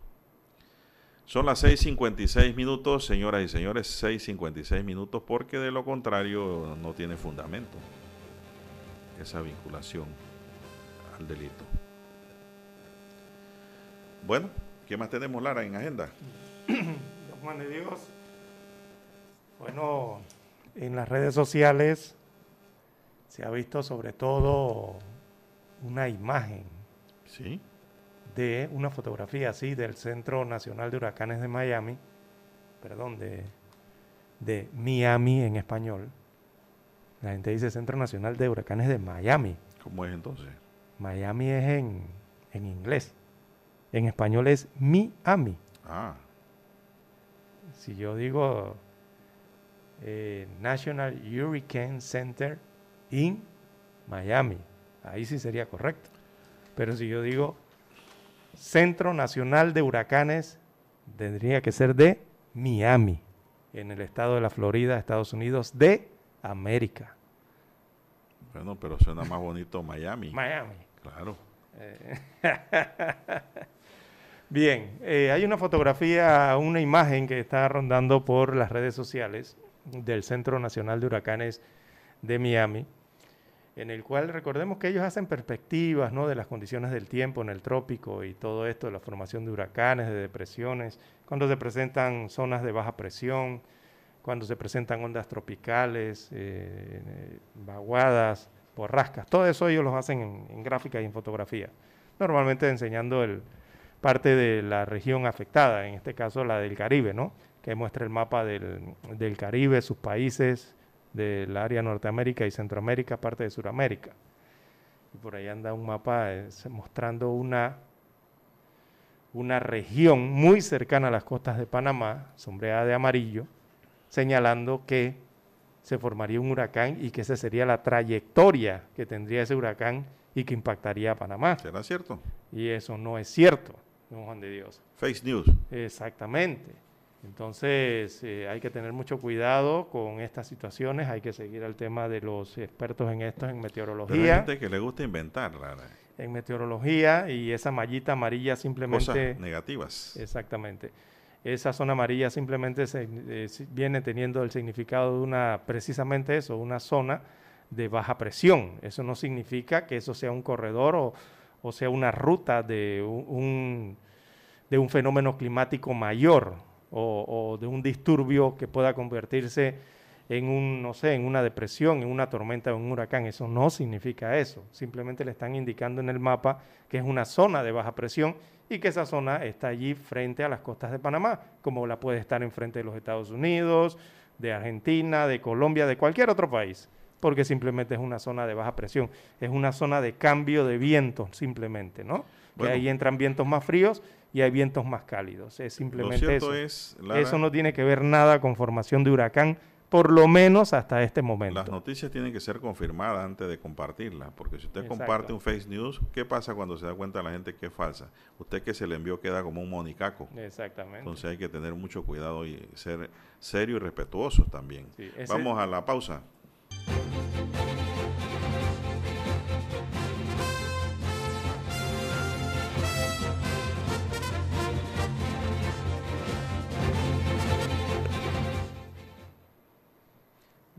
Son las 6.56 minutos, señoras y señores, 6.56 minutos, porque de lo contrario no tiene fundamento esa vinculación al delito. Bueno, ¿qué más tenemos, Lara, en agenda? Juan de Dios. Bueno, en las redes sociales se ha visto sobre todo una imagen. Sí. De una fotografía así del Centro Nacional de Huracanes de Miami, perdón, de, de Miami en español. La gente dice Centro Nacional de Huracanes de Miami. ¿Cómo es entonces? Miami es en, en inglés. En español es Miami. Ah. Si yo digo eh, National Hurricane Center in Miami. Ahí sí sería correcto. Pero si yo digo Centro Nacional de Huracanes, tendría que ser de Miami, en el estado de la Florida, Estados Unidos de América. Bueno, pero suena más bonito Miami. Miami. Claro. Eh, Bien, eh, hay una fotografía, una imagen que está rondando por las redes sociales del Centro Nacional de Huracanes de Miami, en el cual recordemos que ellos hacen perspectivas ¿no? de las condiciones del tiempo en el trópico y todo esto, de la formación de huracanes, de depresiones, cuando se presentan zonas de baja presión, cuando se presentan ondas tropicales, eh, vaguadas, borrascas, todo eso ellos lo hacen en, en gráfica y en fotografía, normalmente enseñando el, parte de la región afectada, en este caso la del Caribe, ¿no? que muestra el mapa del, del Caribe, sus países, del área Norteamérica y Centroamérica, parte de Sudamérica. Y por ahí anda un mapa mostrando una, una región muy cercana a las costas de Panamá, sombreada de amarillo, señalando que se formaría un huracán y que esa sería la trayectoria que tendría ese huracán y que impactaría a Panamá. ¿Será cierto? Y eso no es cierto, don Juan de Dios. Face News. Exactamente. Entonces eh, hay que tener mucho cuidado con estas situaciones, hay que seguir el tema de los expertos en esto, en meteorología. Pero hay gente que le gusta inventar, Lara. En meteorología y esa mallita amarilla simplemente... Cosas negativas. Exactamente. Esa zona amarilla simplemente se, eh, viene teniendo el significado de una, precisamente eso, una zona de baja presión. Eso no significa que eso sea un corredor o, o sea una ruta de un, de un fenómeno climático mayor o, o, de un disturbio que pueda convertirse en un, no sé, en una depresión, en una tormenta, en un huracán. Eso no significa eso. Simplemente le están indicando en el mapa que es una zona de baja presión y que esa zona está allí frente a las costas de Panamá, como la puede estar enfrente de los Estados Unidos, de Argentina, de Colombia, de cualquier otro país porque simplemente es una zona de baja presión, es una zona de cambio de vientos simplemente, ¿no? Bueno. Que ahí entran vientos más fríos y hay vientos más cálidos, es simplemente eso. Es, Lara, eso no tiene que ver nada con formación de huracán, por lo menos hasta este momento. Las noticias tienen que ser confirmadas antes de compartirlas, porque si usted Exacto. comparte un fake news, ¿qué pasa cuando se da cuenta la gente que es falsa? Usted que se le envió queda como un monicaco. Exactamente. Entonces hay que tener mucho cuidado y ser serio y respetuosos también. Sí, ese- Vamos a la pausa.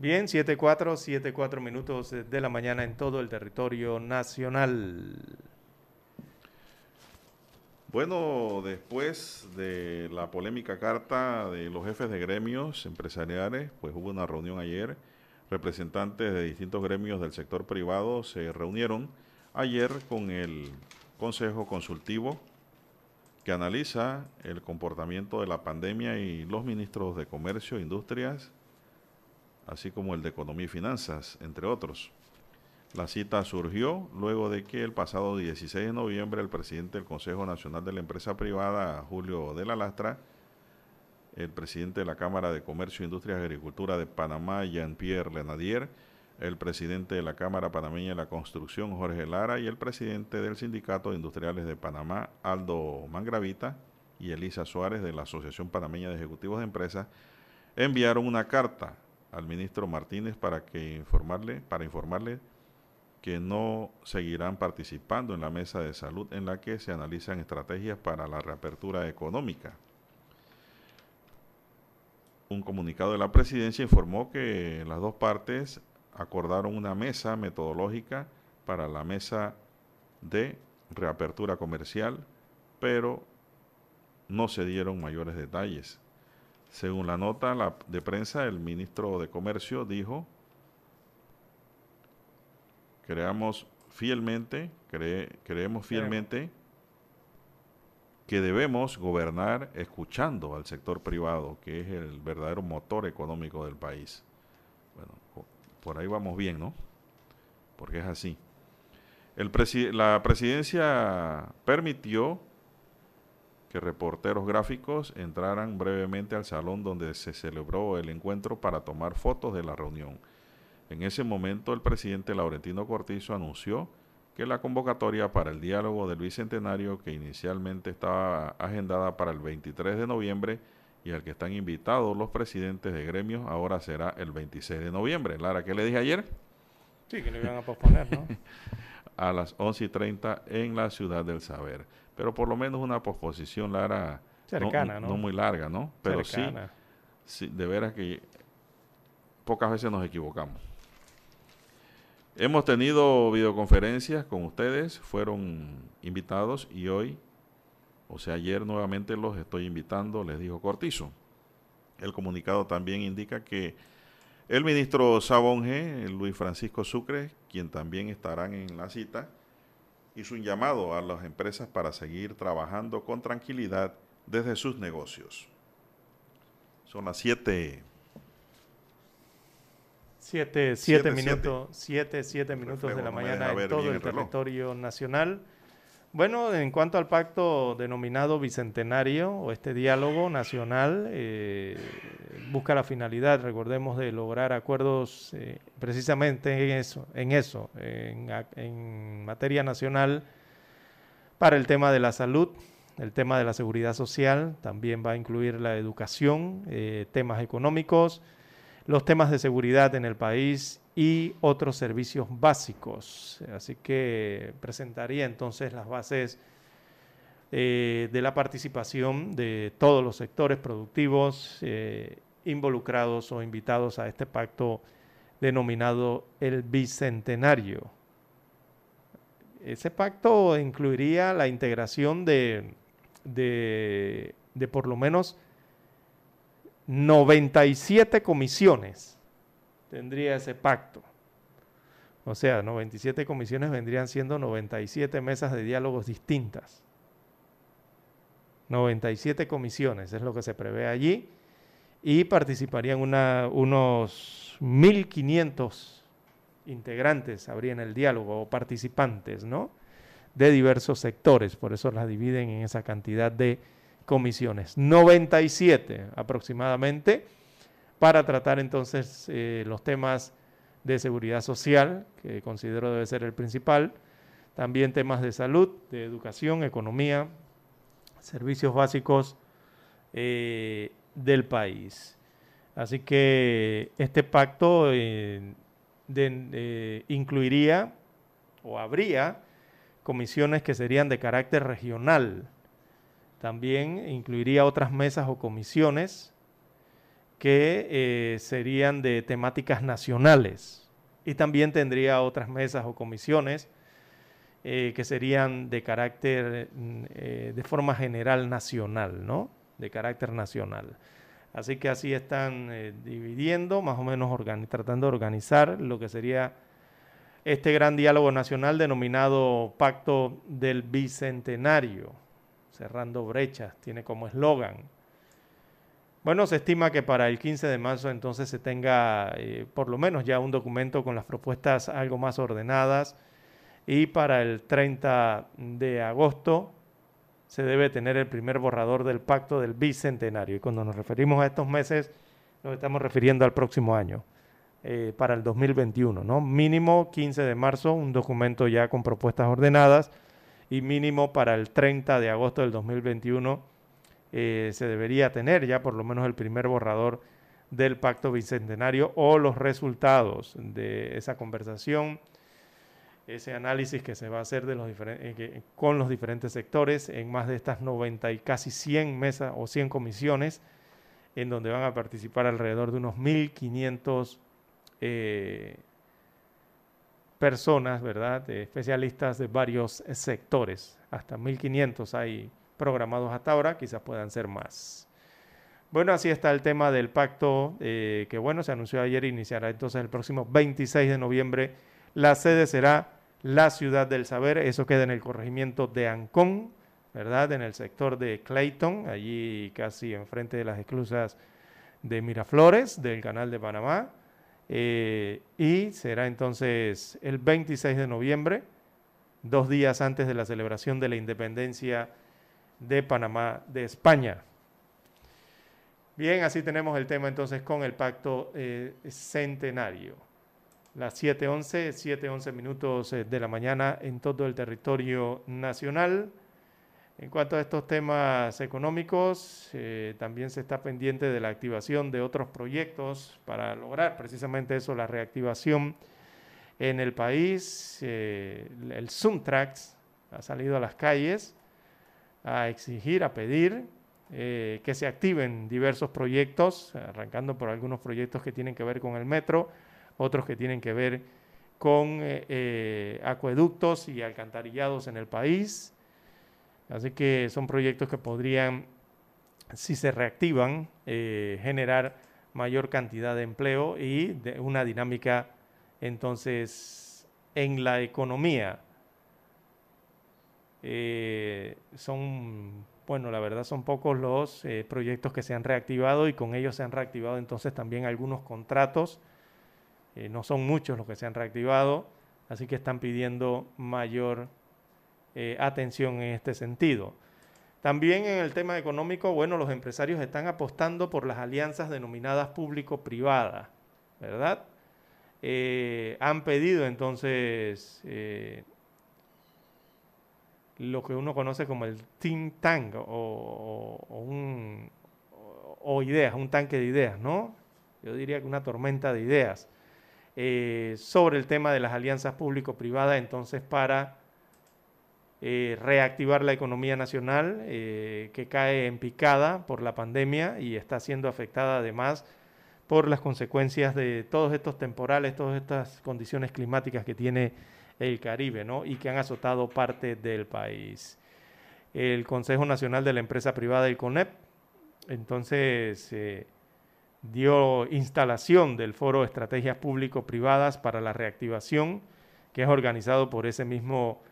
Bien, 7-4, 7-4 minutos de la mañana en todo el territorio nacional. Bueno, después de la polémica carta de los jefes de gremios empresariales, pues hubo una reunión ayer. Representantes de distintos gremios del sector privado se reunieron ayer con el Consejo Consultivo que analiza el comportamiento de la pandemia y los ministros de Comercio, Industrias, así como el de Economía y Finanzas, entre otros. La cita surgió luego de que el pasado 16 de noviembre el presidente del Consejo Nacional de la Empresa Privada, Julio de la Lastra, el presidente de la Cámara de Comercio, Industrias y Agricultura de Panamá, Jean-Pierre Lenadier, el presidente de la Cámara Panameña de la Construcción, Jorge Lara, y el presidente del Sindicato de Industriales de Panamá, Aldo Mangravita, y Elisa Suárez de la Asociación Panameña de Ejecutivos de Empresas, enviaron una carta al ministro Martínez para que informarle, para informarle que no seguirán participando en la mesa de salud en la que se analizan estrategias para la reapertura económica. Un comunicado de la presidencia informó que las dos partes acordaron una mesa metodológica para la mesa de reapertura comercial, pero no se dieron mayores detalles. Según la nota de prensa, el ministro de Comercio dijo, creamos fielmente, creemos fielmente que debemos gobernar escuchando al sector privado, que es el verdadero motor económico del país. Bueno, por ahí vamos bien, ¿no? Porque es así. El la presidencia permitió que reporteros gráficos entraran brevemente al salón donde se celebró el encuentro para tomar fotos de la reunión. En ese momento el presidente Laurentino Cortizo anunció que la convocatoria para el diálogo del Bicentenario, que inicialmente estaba agendada para el 23 de noviembre y al que están invitados los presidentes de gremios, ahora será el 26 de noviembre. Lara, ¿qué le dije ayer? Sí, que lo iban a posponer, ¿no? a las 11 y 30 en la Ciudad del Saber pero por lo menos una posposición, Lara, cercana, no, no, muy larga, ¿no? Pero sí, sí, de veras que pocas veces nos equivocamos. Hemos tenido videoconferencias con ustedes, fueron invitados y hoy, o sea, ayer nuevamente los estoy invitando, les dijo Cortizo. El comunicado también indica que el ministro Sabonge, Luis Francisco Sucre, quien también estarán en la cita, hizo un llamado a las empresas para seguir trabajando con tranquilidad desde sus negocios. Son las 7. Siete, siete, minutos, siete, siete minutos de la mañana en todo el, territorio nacional. Bueno, en cuanto al pacto denominado bicentenario o este diálogo nacional, eh, busca la finalidad, recordemos, de lograr acuerdos eh, precisamente en eso, en eso, en, materia nacional para el tema de la salud, el tema de la seguridad social, también va a incluir la educación, eh, temas económicos, los temas de seguridad en el país y otros servicios básicos. Así que presentaría entonces las bases eh, de la participación de todos los sectores productivos involucrados o invitados a este pacto denominado el Bicentenario. Ese pacto incluiría la integración de, de, por lo menos 97 comisiones. Tendría ese pacto. O sea, 97 comisiones vendrían siendo 97 mesas de diálogos distintas. 97 comisiones es lo que se prevé allí y participarían unos 1.500 integrantes, habrían el diálogo o participantes, ¿no? De diversos sectores, por eso las dividen en esa cantidad de comisiones. 97 aproximadamente para tratar entonces eh, los temas de seguridad social, que considero debe ser el principal, también temas de salud, de educación, economía, servicios básicos, eh, del país. Así que este pacto eh, incluiría o habría comisiones que serían de carácter regional. También incluiría otras mesas o comisiones que eh, serían de temáticas nacionales. Y también tendría otras mesas o comisiones que serían de carácter, mm, de forma general nacional, ¿no? de carácter nacional. Así que así están eh, dividiendo, más o menos tratando de organizar lo que sería este gran diálogo nacional denominado Pacto del Bicentenario, cerrando brechas, tiene como eslogan. Bueno, se estima que para el 15 de marzo entonces se tenga eh, por lo menos ya un documento con las propuestas algo más ordenadas y para el 30 de agosto se debe tener el primer borrador del pacto del bicentenario. Y cuando nos referimos a estos meses, nos estamos refiriendo al próximo año, eh, para el 2021, ¿no? Mínimo 15 de marzo, un documento ya con propuestas ordenadas, y mínimo para el 30 de agosto del 2021 eh, se debería tener ya por lo menos el primer borrador del Pacto Bicentenario o los resultados de esa conversación, ese análisis que se va a hacer eh, con los diferentes sectores en más de estas 90 y casi 100 mesas o 100 comisiones, en donde van a participar alrededor de unos 1.500 eh, personas, ¿verdad? especialistas de varios sectores. Hasta 1.500 hay programados hasta ahora, quizás puedan ser más. Bueno, así está el tema del pacto eh, que, bueno, se anunció ayer, iniciará entonces el próximo 26 de noviembre. La sede será la ciudad del saber, eso queda en el corregimiento de Ancón, ¿verdad? En el sector de Clayton, allí casi enfrente de las esclusas de Miraflores, del canal de Panamá. Eh, y será entonces el 26 de noviembre, dos días antes de la celebración de la independencia de Panamá de España. Bien, así tenemos el tema entonces con el pacto eh, centenario. Las 7.11, 7.11 minutos eh, de la mañana en todo el territorio nacional. En cuanto a estos temas económicos, eh, también se está pendiente de la activación de otros proyectos para lograr precisamente eso, la reactivación en el país. el Sumtrax ha salido a las calles a exigir, a pedir eh, que se activen diversos proyectos, arrancando por algunos proyectos que tienen que ver con el metro, otros que tienen que ver con eh, eh, acueductos y alcantarillados en el país. Así que son proyectos que podrían, si se reactivan, generar mayor cantidad de empleo y de una dinámica entonces en la economía. Son bueno, la verdad son pocos los eh, proyectos que se han reactivado y con ellos se han reactivado entonces también algunos contratos. Eh, no son muchos los que se han reactivado, así que están pidiendo mayor eh, atención en este sentido. También en el tema económico, bueno, los empresarios están apostando por las alianzas denominadas público-privadas, ¿verdad? han pedido entonces lo que uno conoce como el think tank o, un, ideas, un tanque de ideas, ¿no? Yo diría que una tormenta de ideas eh, sobre el tema de las alianzas público-privadas, entonces para eh, reactivar la economía nacional eh, que cae en picada por la pandemia y está siendo afectada además por las consecuencias de todos estos temporales, todas estas condiciones climáticas que tiene el Caribe, ¿no? Y que han azotado parte del país. El Consejo Nacional de la Empresa Privada, el CONEP, entonces eh, dio instalación del Foro Estrategias Público-Privadas para la Reactivación, que es organizado por ese mismo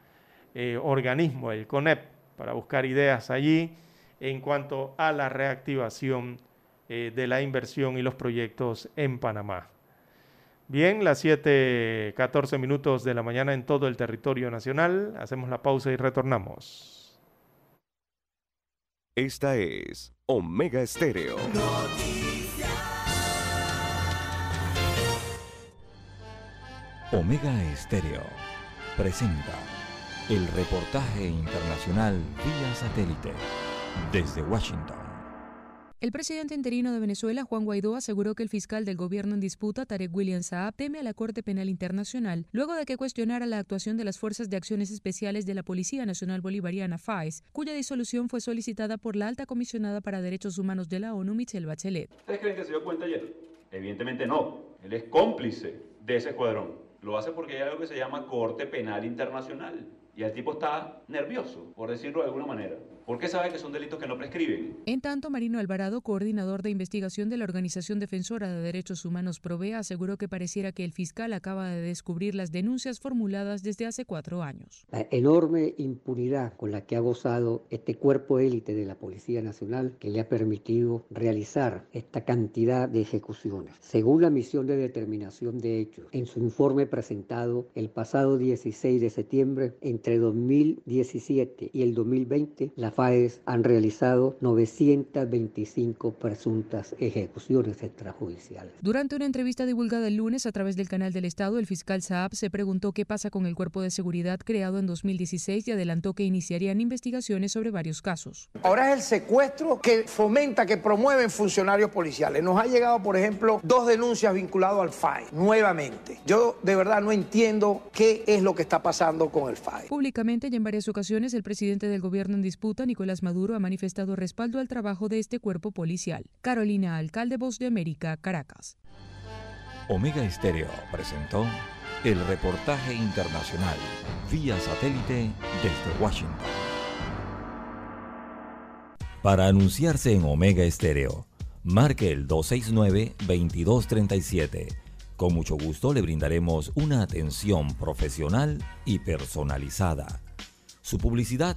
eh, organismo, el CONEP, para buscar ideas allí en cuanto a la reactivación eh, de la inversión y los proyectos en Panamá. Bien, las 7:14 minutos de la mañana en todo el territorio nacional. Hacemos la pausa y retornamos. Esta es Omega Estéreo. Omega Estéreo presenta el reportaje internacional vía satélite desde Washington. El presidente interino de Venezuela, Juan Guaidó, aseguró que el fiscal del gobierno en disputa, Tarek William Saab, teme a la Corte Penal Internacional luego de que cuestionara la actuación de las Fuerzas de Acciones Especiales de la Policía Nacional Bolivariana, FAES, cuya disolución fue solicitada por la alta comisionada para Derechos Humanos de la ONU, Michelle Bachelet. ¿Ustedes creen que se dio cuenta ayer? Evidentemente no. Él es cómplice de ese escuadrón. Lo hace porque hay algo que se llama Corte Penal Internacional. Y el tipo está nervioso, por decirlo de alguna manera. ¿Por qué sabe que son delitos que no prescriben? En tanto, Marino Alvarado, coordinador de investigación de la Organización Defensora de Derechos Humanos Provea, aseguró que pareciera que el fiscal acaba de descubrir las denuncias formuladas desde hace cuatro años. La enorme impunidad con la que ha gozado este cuerpo élite de la Policía Nacional que le ha permitido realizar esta cantidad de ejecuciones. Según la misión de determinación de hechos, en su informe presentado el pasado 16 de septiembre, entre 2017 y el 2020, la FAES han realizado 925 presuntas ejecuciones extrajudiciales. Durante una entrevista divulgada el lunes a través del canal del Estado, el fiscal Saab se preguntó qué pasa con el cuerpo de seguridad creado en 2016 y adelantó que iniciarían investigaciones sobre varios casos. Ahora es el secuestro que fomenta, que promueven funcionarios policiales. Nos ha llegado, por ejemplo, dos denuncias vinculadas al FAE, nuevamente. Yo de verdad no entiendo qué es lo que está pasando con el FAE. Públicamente y en varias ocasiones, el presidente del gobierno en disputa, Nicolás Maduro, ha manifestado respaldo al trabajo de este cuerpo policial. Carolina Alcalde, Voz de América, Caracas. Omega Estéreo presentó el reportaje internacional vía satélite desde Washington. Para anunciarse en Omega Estéreo, marque el 269-2237. Con mucho gusto le brindaremos una atención profesional y personalizada. Su publicidad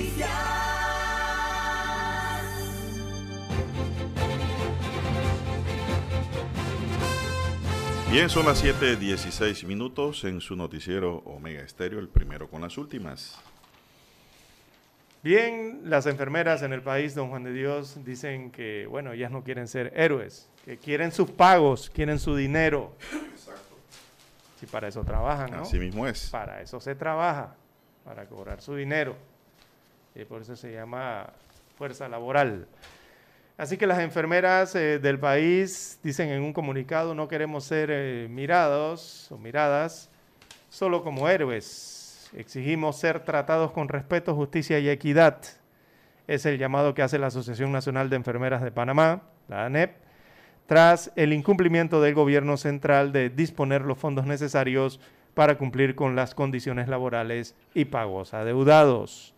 Bien, son las 7:16 minutos en su noticiero Omega Estéreo, el primero con las últimas. Bien, las enfermeras en el país, don Juan de Dios, dicen que, bueno, ellas no quieren ser héroes, que quieren sus pagos, quieren su dinero. Exacto. Si para eso trabajan, ¿no? Así mismo es. Para eso se trabaja, para cobrar su dinero. Y por eso se llama fuerza laboral. Así que las enfermeras eh, del país dicen en un comunicado, no queremos ser eh, mirados o miradas solo como héroes. Exigimos ser tratados con respeto, justicia y equidad. Es el llamado que hace la Asociación Nacional de Enfermeras de Panamá, la ANEP, tras el incumplimiento del gobierno central de disponer los fondos necesarios para cumplir con las condiciones laborales y pagos adeudados.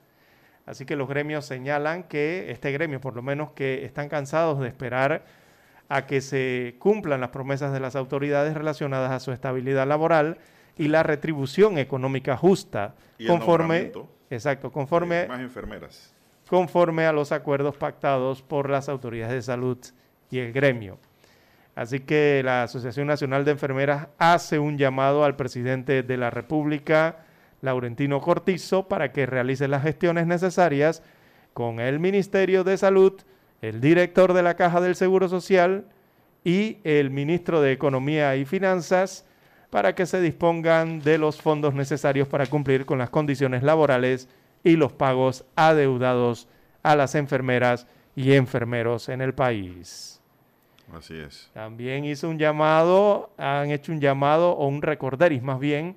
Así que los gremios señalan que, este gremio por lo menos, que están cansados de esperar a que se cumplan las promesas de las autoridades relacionadas a su estabilidad laboral y la retribución económica justa, Y conforme, exacto, conforme, Más enfermeras. conforme a los acuerdos pactados por las autoridades de salud y el gremio. Así que la Asociación Nacional de Enfermeras hace un llamado al presidente de la República, Laurentino Cortizo, para que realice las gestiones necesarias con el Ministerio de Salud, el director de la Caja del Seguro Social y el ministro de Economía y Finanzas para que se dispongan de los fondos necesarios para cumplir con las condiciones laborales y los pagos adeudados a las enfermeras y enfermeros en el país. Así es. También hizo un llamado, han hecho un llamado o un recorderis más bien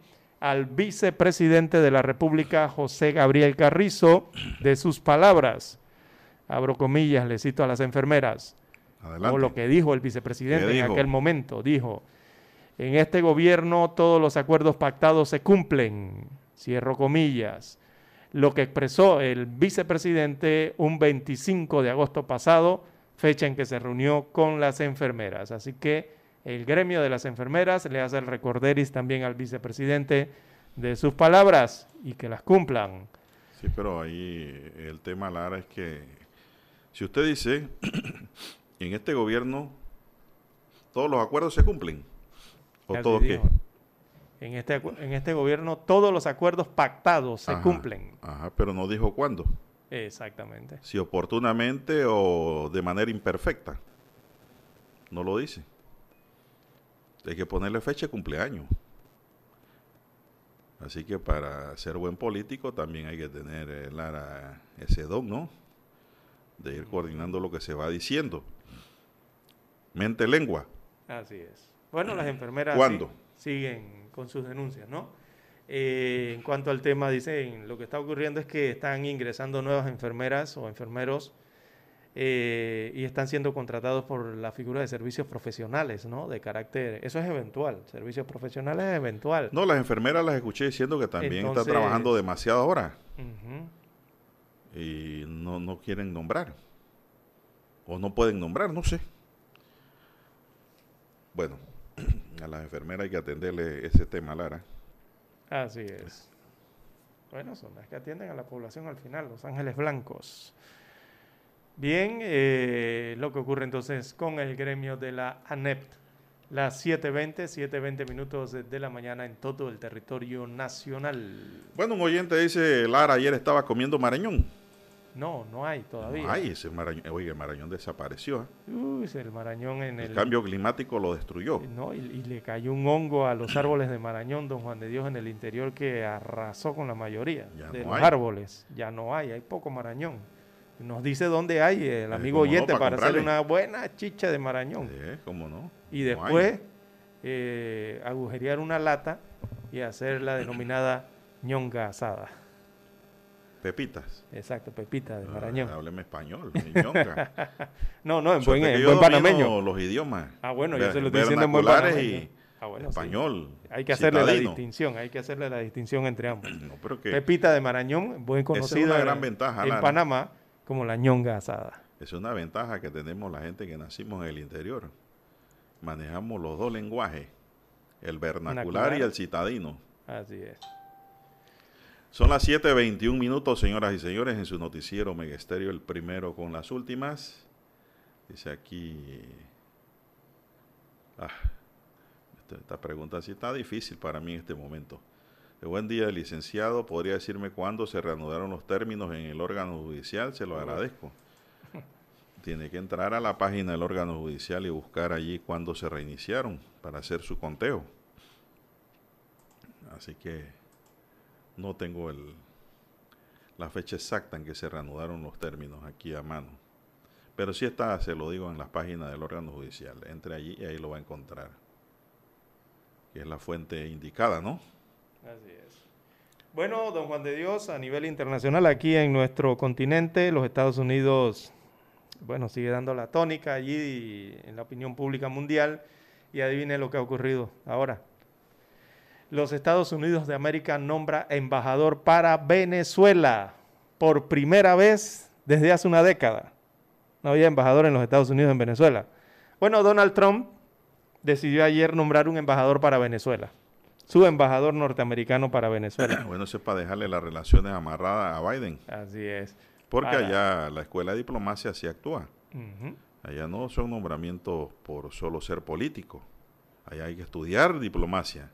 al vicepresidente de la República, José Gabriel Carrizo, de sus palabras. Abro comillas, le cito a las enfermeras. Adelante. O lo que dijo el vicepresidente ¿Qué en dijo? aquel momento. Dijo, en este gobierno todos los acuerdos pactados se cumplen. Cierro comillas. Lo que expresó el vicepresidente un 25 de agosto pasado, fecha en que se reunió con las enfermeras. Así que el gremio de las enfermeras le hace el recorderis también al vicepresidente de sus palabras y que las cumplan. Sí, pero ahí el tema, Lara, es que si usted dice, en este gobierno todos los acuerdos se cumplen, o todos te qué, En este, en este gobierno todos los acuerdos pactados se Ajá, cumplen. Ajá, pero no dijo cuándo, Exactamente. si oportunamente o de manera imperfecta. No lo dice. Hay que ponerle fecha de cumpleaños. Así que para ser buen político también hay que tener, eh, Lara, ese don, ¿no? De ir coordinando lo que se va diciendo. Mente, lengua. Así es. Bueno, las enfermeras ¿Cuándo? sí- siguen con sus denuncias, ¿no? Eh, en cuanto al tema, dicen, lo que está ocurriendo es que están ingresando nuevas enfermeras o enfermeros eh, y están siendo contratados por la figura de servicios profesionales, ¿no? De carácter, eso es eventual, servicios profesionales es eventual. No, las enfermeras las escuché diciendo que también Entonces- está trabajando demasiado ahora Ujú. y no, no quieren nombrar. O no pueden nombrar, no sé. Bueno, a las enfermeras hay que atenderle ese tema, Lara. Así es. Bueno, son las que atienden a la población al final, Los Ángeles Blancos. Bien, eh, lo que ocurre entonces con el gremio de la ANEP. Las 7.20, 7.20 minutos de la mañana en todo el territorio nacional. Bueno, un oyente dice, Lara ayer estaba comiendo marañón. No, no hay todavía. No hay ese marañón. Oye, el marañón desapareció. ¿eh? Uy, el marañón en el... El cambio climático lo destruyó. No, y, le cayó un hongo a los árboles de marañón, don Juan de Dios, en el interior que arrasó con la mayoría de los árboles. Ya no hay, hay poco marañón. Nos dice dónde hay el amigo oyente para, hacer una buena chicha de marañón. Sí, cómo no. Y después eh, agujerear una lata y hacer la denominada ñonga asada. Pepitas. Exacto, pepita de ah, Marañón. hábleme español, no, no, en buen, en buen panameño. los idiomas. Ah, bueno, yo se lo estoy diciendo en buen panameño. Y ah, bueno, español. Hay que hacerle la distinción, hay que hacerle la distinción entre ambos. Pepita de Marañón, buen conocido una gran ventaja, en Panamá como la ñonga asada. Es una ventaja que tenemos la gente que nacimos en el interior. Manejamos los dos lenguajes, el vernacular y el citadino. Así es. Son las 7.21 minutos, señoras y señores, en su noticiero Megesterio, el primero con las últimas. Dice aquí... Ah, esta, pregunta sí está difícil para mí en este momento. Buen día, licenciado. ¿Podría decirme cuándo se reanudaron los términos en el órgano judicial? Se lo agradezco. Tiene que entrar a la página del órgano judicial y buscar allí cuándo se reiniciaron para hacer su conteo. Así que no tengo el, la fecha exacta en que se reanudaron los términos aquí a mano. Pero sí está, se lo digo, en las páginas del órgano judicial. Entre allí y ahí lo va a encontrar. Que es la fuente indicada, ¿no? Bueno, don Juan de Dios, a nivel internacional, aquí en nuestro continente, los Estados Unidos, bueno, sigue dando la tónica allí en la opinión pública mundial. Y adivine lo que ha ocurrido ahora los Estados Unidos de América nombra embajador para Venezuela por primera vez desde hace una década. No había embajador en los Estados Unidos en Venezuela. Bueno, Donald Trump decidió ayer nombrar un embajador para Venezuela, su embajador norteamericano para Venezuela. bueno, eso es para dejarle las relaciones amarradas a Biden. Así es. Porque allá la escuela de diplomacia sí actúa. Allá no son nombramientos por solo ser político. Allá hay que estudiar diplomacia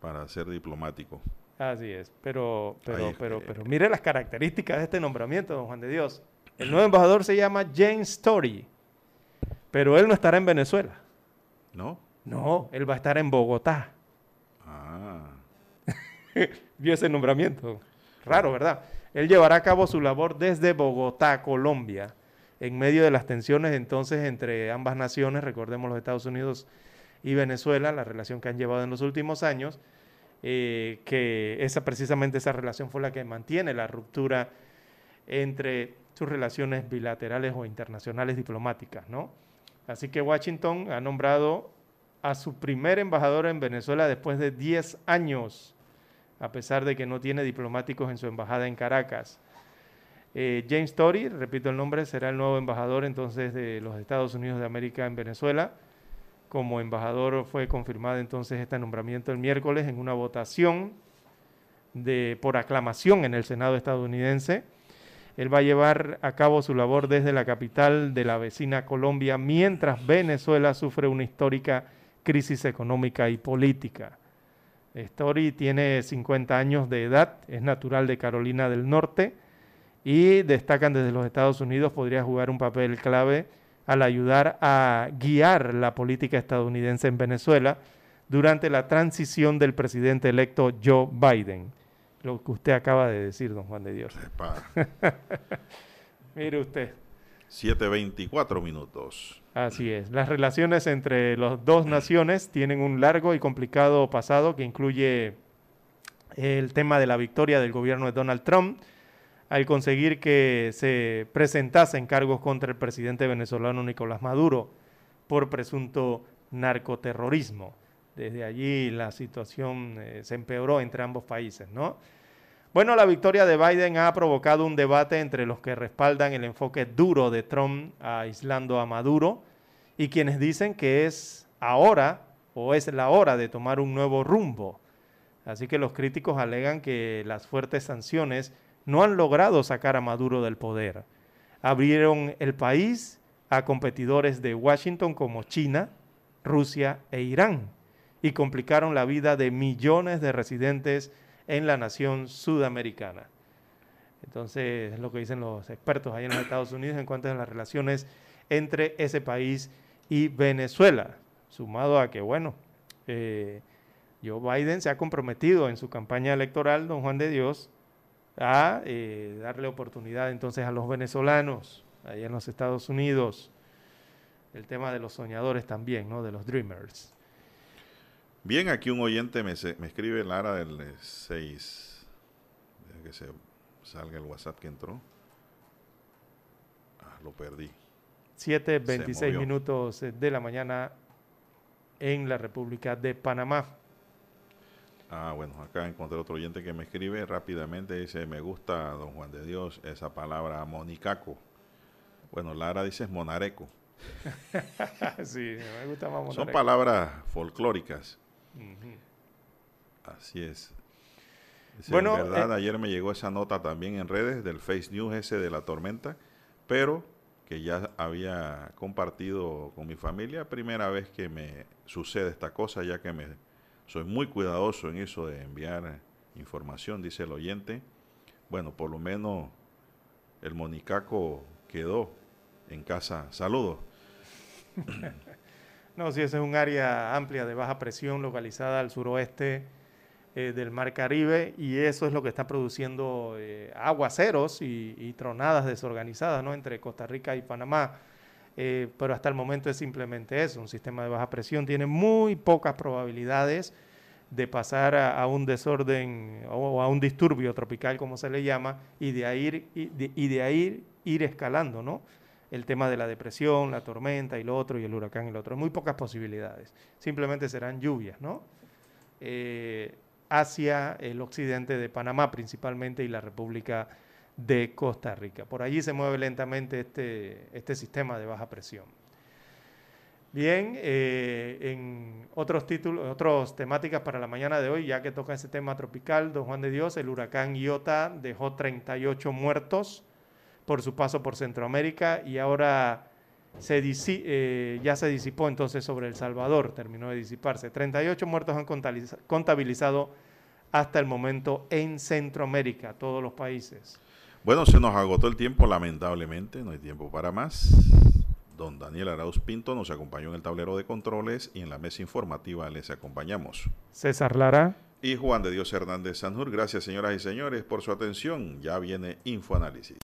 para ser diplomático. Así es, pero, pero, pero, pero mire las características de este nombramiento, don Juan de Dios. El nuevo embajador se llama James Story, pero él no estará en Venezuela. ¿No? No, él va a estar en Bogotá. Vio ese nombramiento. Raro, ¿verdad? Él llevará a cabo su labor desde Bogotá, Colombia, en medio de las tensiones entonces entre ambas naciones, recordemos los Estados Unidos y Venezuela, la relación que han llevado en los últimos años, eh, que esa precisamente esa relación fue la que mantiene la ruptura entre sus relaciones bilaterales o internacionales diplomáticas, ¿no? Así que Washington ha nombrado a su primer embajador en Venezuela después de 10 años, a pesar de que no tiene diplomáticos en su embajada en Caracas. Eh, James Tory, repito el nombre, será el nuevo embajador entonces de los Estados Unidos de América en Venezuela. Como embajador fue confirmado entonces este nombramiento el miércoles en una votación de, por aclamación en el Senado estadounidense. Él va a llevar a cabo su labor desde la capital de la vecina Colombia mientras Venezuela sufre una histórica crisis económica y política. Story tiene 50 años de edad, es natural de Carolina del Norte y destacan desde los Estados Unidos, podría jugar un papel clave al ayudar a guiar la política estadounidense en Venezuela durante la transición del presidente electo Joe Biden. Lo que usted acaba de decir, don Juan de Dios. Mire usted. 7.24 minutos. Así es. Las relaciones entre las dos naciones tienen un largo y complicado pasado que incluye el tema de la victoria del gobierno de Donald Trump, al conseguir que se presentasen cargos contra el presidente venezolano Nicolás Maduro por presunto narcoterrorismo. Desde allí la situación eh, se empeoró entre ambos países, ¿no? Bueno, la victoria de Biden ha provocado un debate entre los que respaldan el enfoque duro de Trump aislando a Maduro y quienes dicen que es ahora o es la hora de tomar un nuevo rumbo Así que los críticos alegan que las fuertes sanciones no han logrado sacar a Maduro del poder. Abrieron el país a competidores de Washington como China, Rusia e Irán y complicaron la vida de millones de residentes en la nación sudamericana. Entonces, es lo que dicen los expertos ahí en los Estados Unidos en cuanto a las relaciones entre ese país y Venezuela, sumado a que, bueno, eh, Joe Biden se ha comprometido en su campaña electoral, don Juan de Dios, a eh, darle oportunidad entonces a los venezolanos allá en los Estados Unidos. El tema de los soñadores también, ¿no? De los dreamers. Bien, aquí un oyente me, me escribe Lara del 6. Deja que se salga el WhatsApp que entró. Ah, lo perdí. 7.26 minutos de la mañana en la República de Panamá. Ah, bueno, acá encontré otro oyente que me escribe rápidamente. Dice, me gusta, don Juan de Dios, esa palabra monicaco. Bueno, Lara dice monareco. sí, me gusta más monareco. Son palabras folclóricas. Así es. bueno, verdad, eh, ayer me llegó esa nota también en redes del Face News ese de la tormenta, pero que ya había compartido con mi familia, primera vez que me sucede esta cosa, ya que me soy muy cuidadoso en eso de enviar información, dice el oyente. Bueno, por lo menos el monicaco quedó en casa. Saludos. no, sí, ese es un área amplia de baja presión localizada al suroeste eh, del Mar Caribe y eso es lo que está produciendo eh, aguaceros y, tronadas desorganizadas ¿no? entre Costa Rica y Panamá. Eh, pero hasta el momento es simplemente eso, un sistema de baja presión tiene muy pocas probabilidades de pasar a, un desorden o a un disturbio tropical, como se le llama, y de ahí, y de, ahí ir escalando, ¿no? El tema de la depresión, la tormenta y lo otro, y el huracán y lo otro. Muy pocas posibilidades. Simplemente serán lluvias, ¿no? Hacia el occidente de Panamá principalmente y la República de Costa Rica. Por allí se mueve lentamente este, este sistema de baja presión. Bien, eh, en otros títulos, otras temáticas para la mañana de hoy, ya que toca ese tema tropical, don Juan de Dios, el huracán Iota dejó 38 muertos por su paso por Centroamérica y ahora se eh, ya se disipó entonces sobre El Salvador, terminó de disiparse. 38 muertos han contabilizado hasta el momento en Centroamérica, todos los países. Bueno, se nos agotó el tiempo, lamentablemente, no hay tiempo para más. Don Daniel Arauz Pinto nos acompañó en el tablero de controles y en la mesa informativa les acompañamos. César Lara. Y Juan de Dios Hernández Sanjur. Gracias, señoras y señores, por su atención. Ya viene Infoanálisis.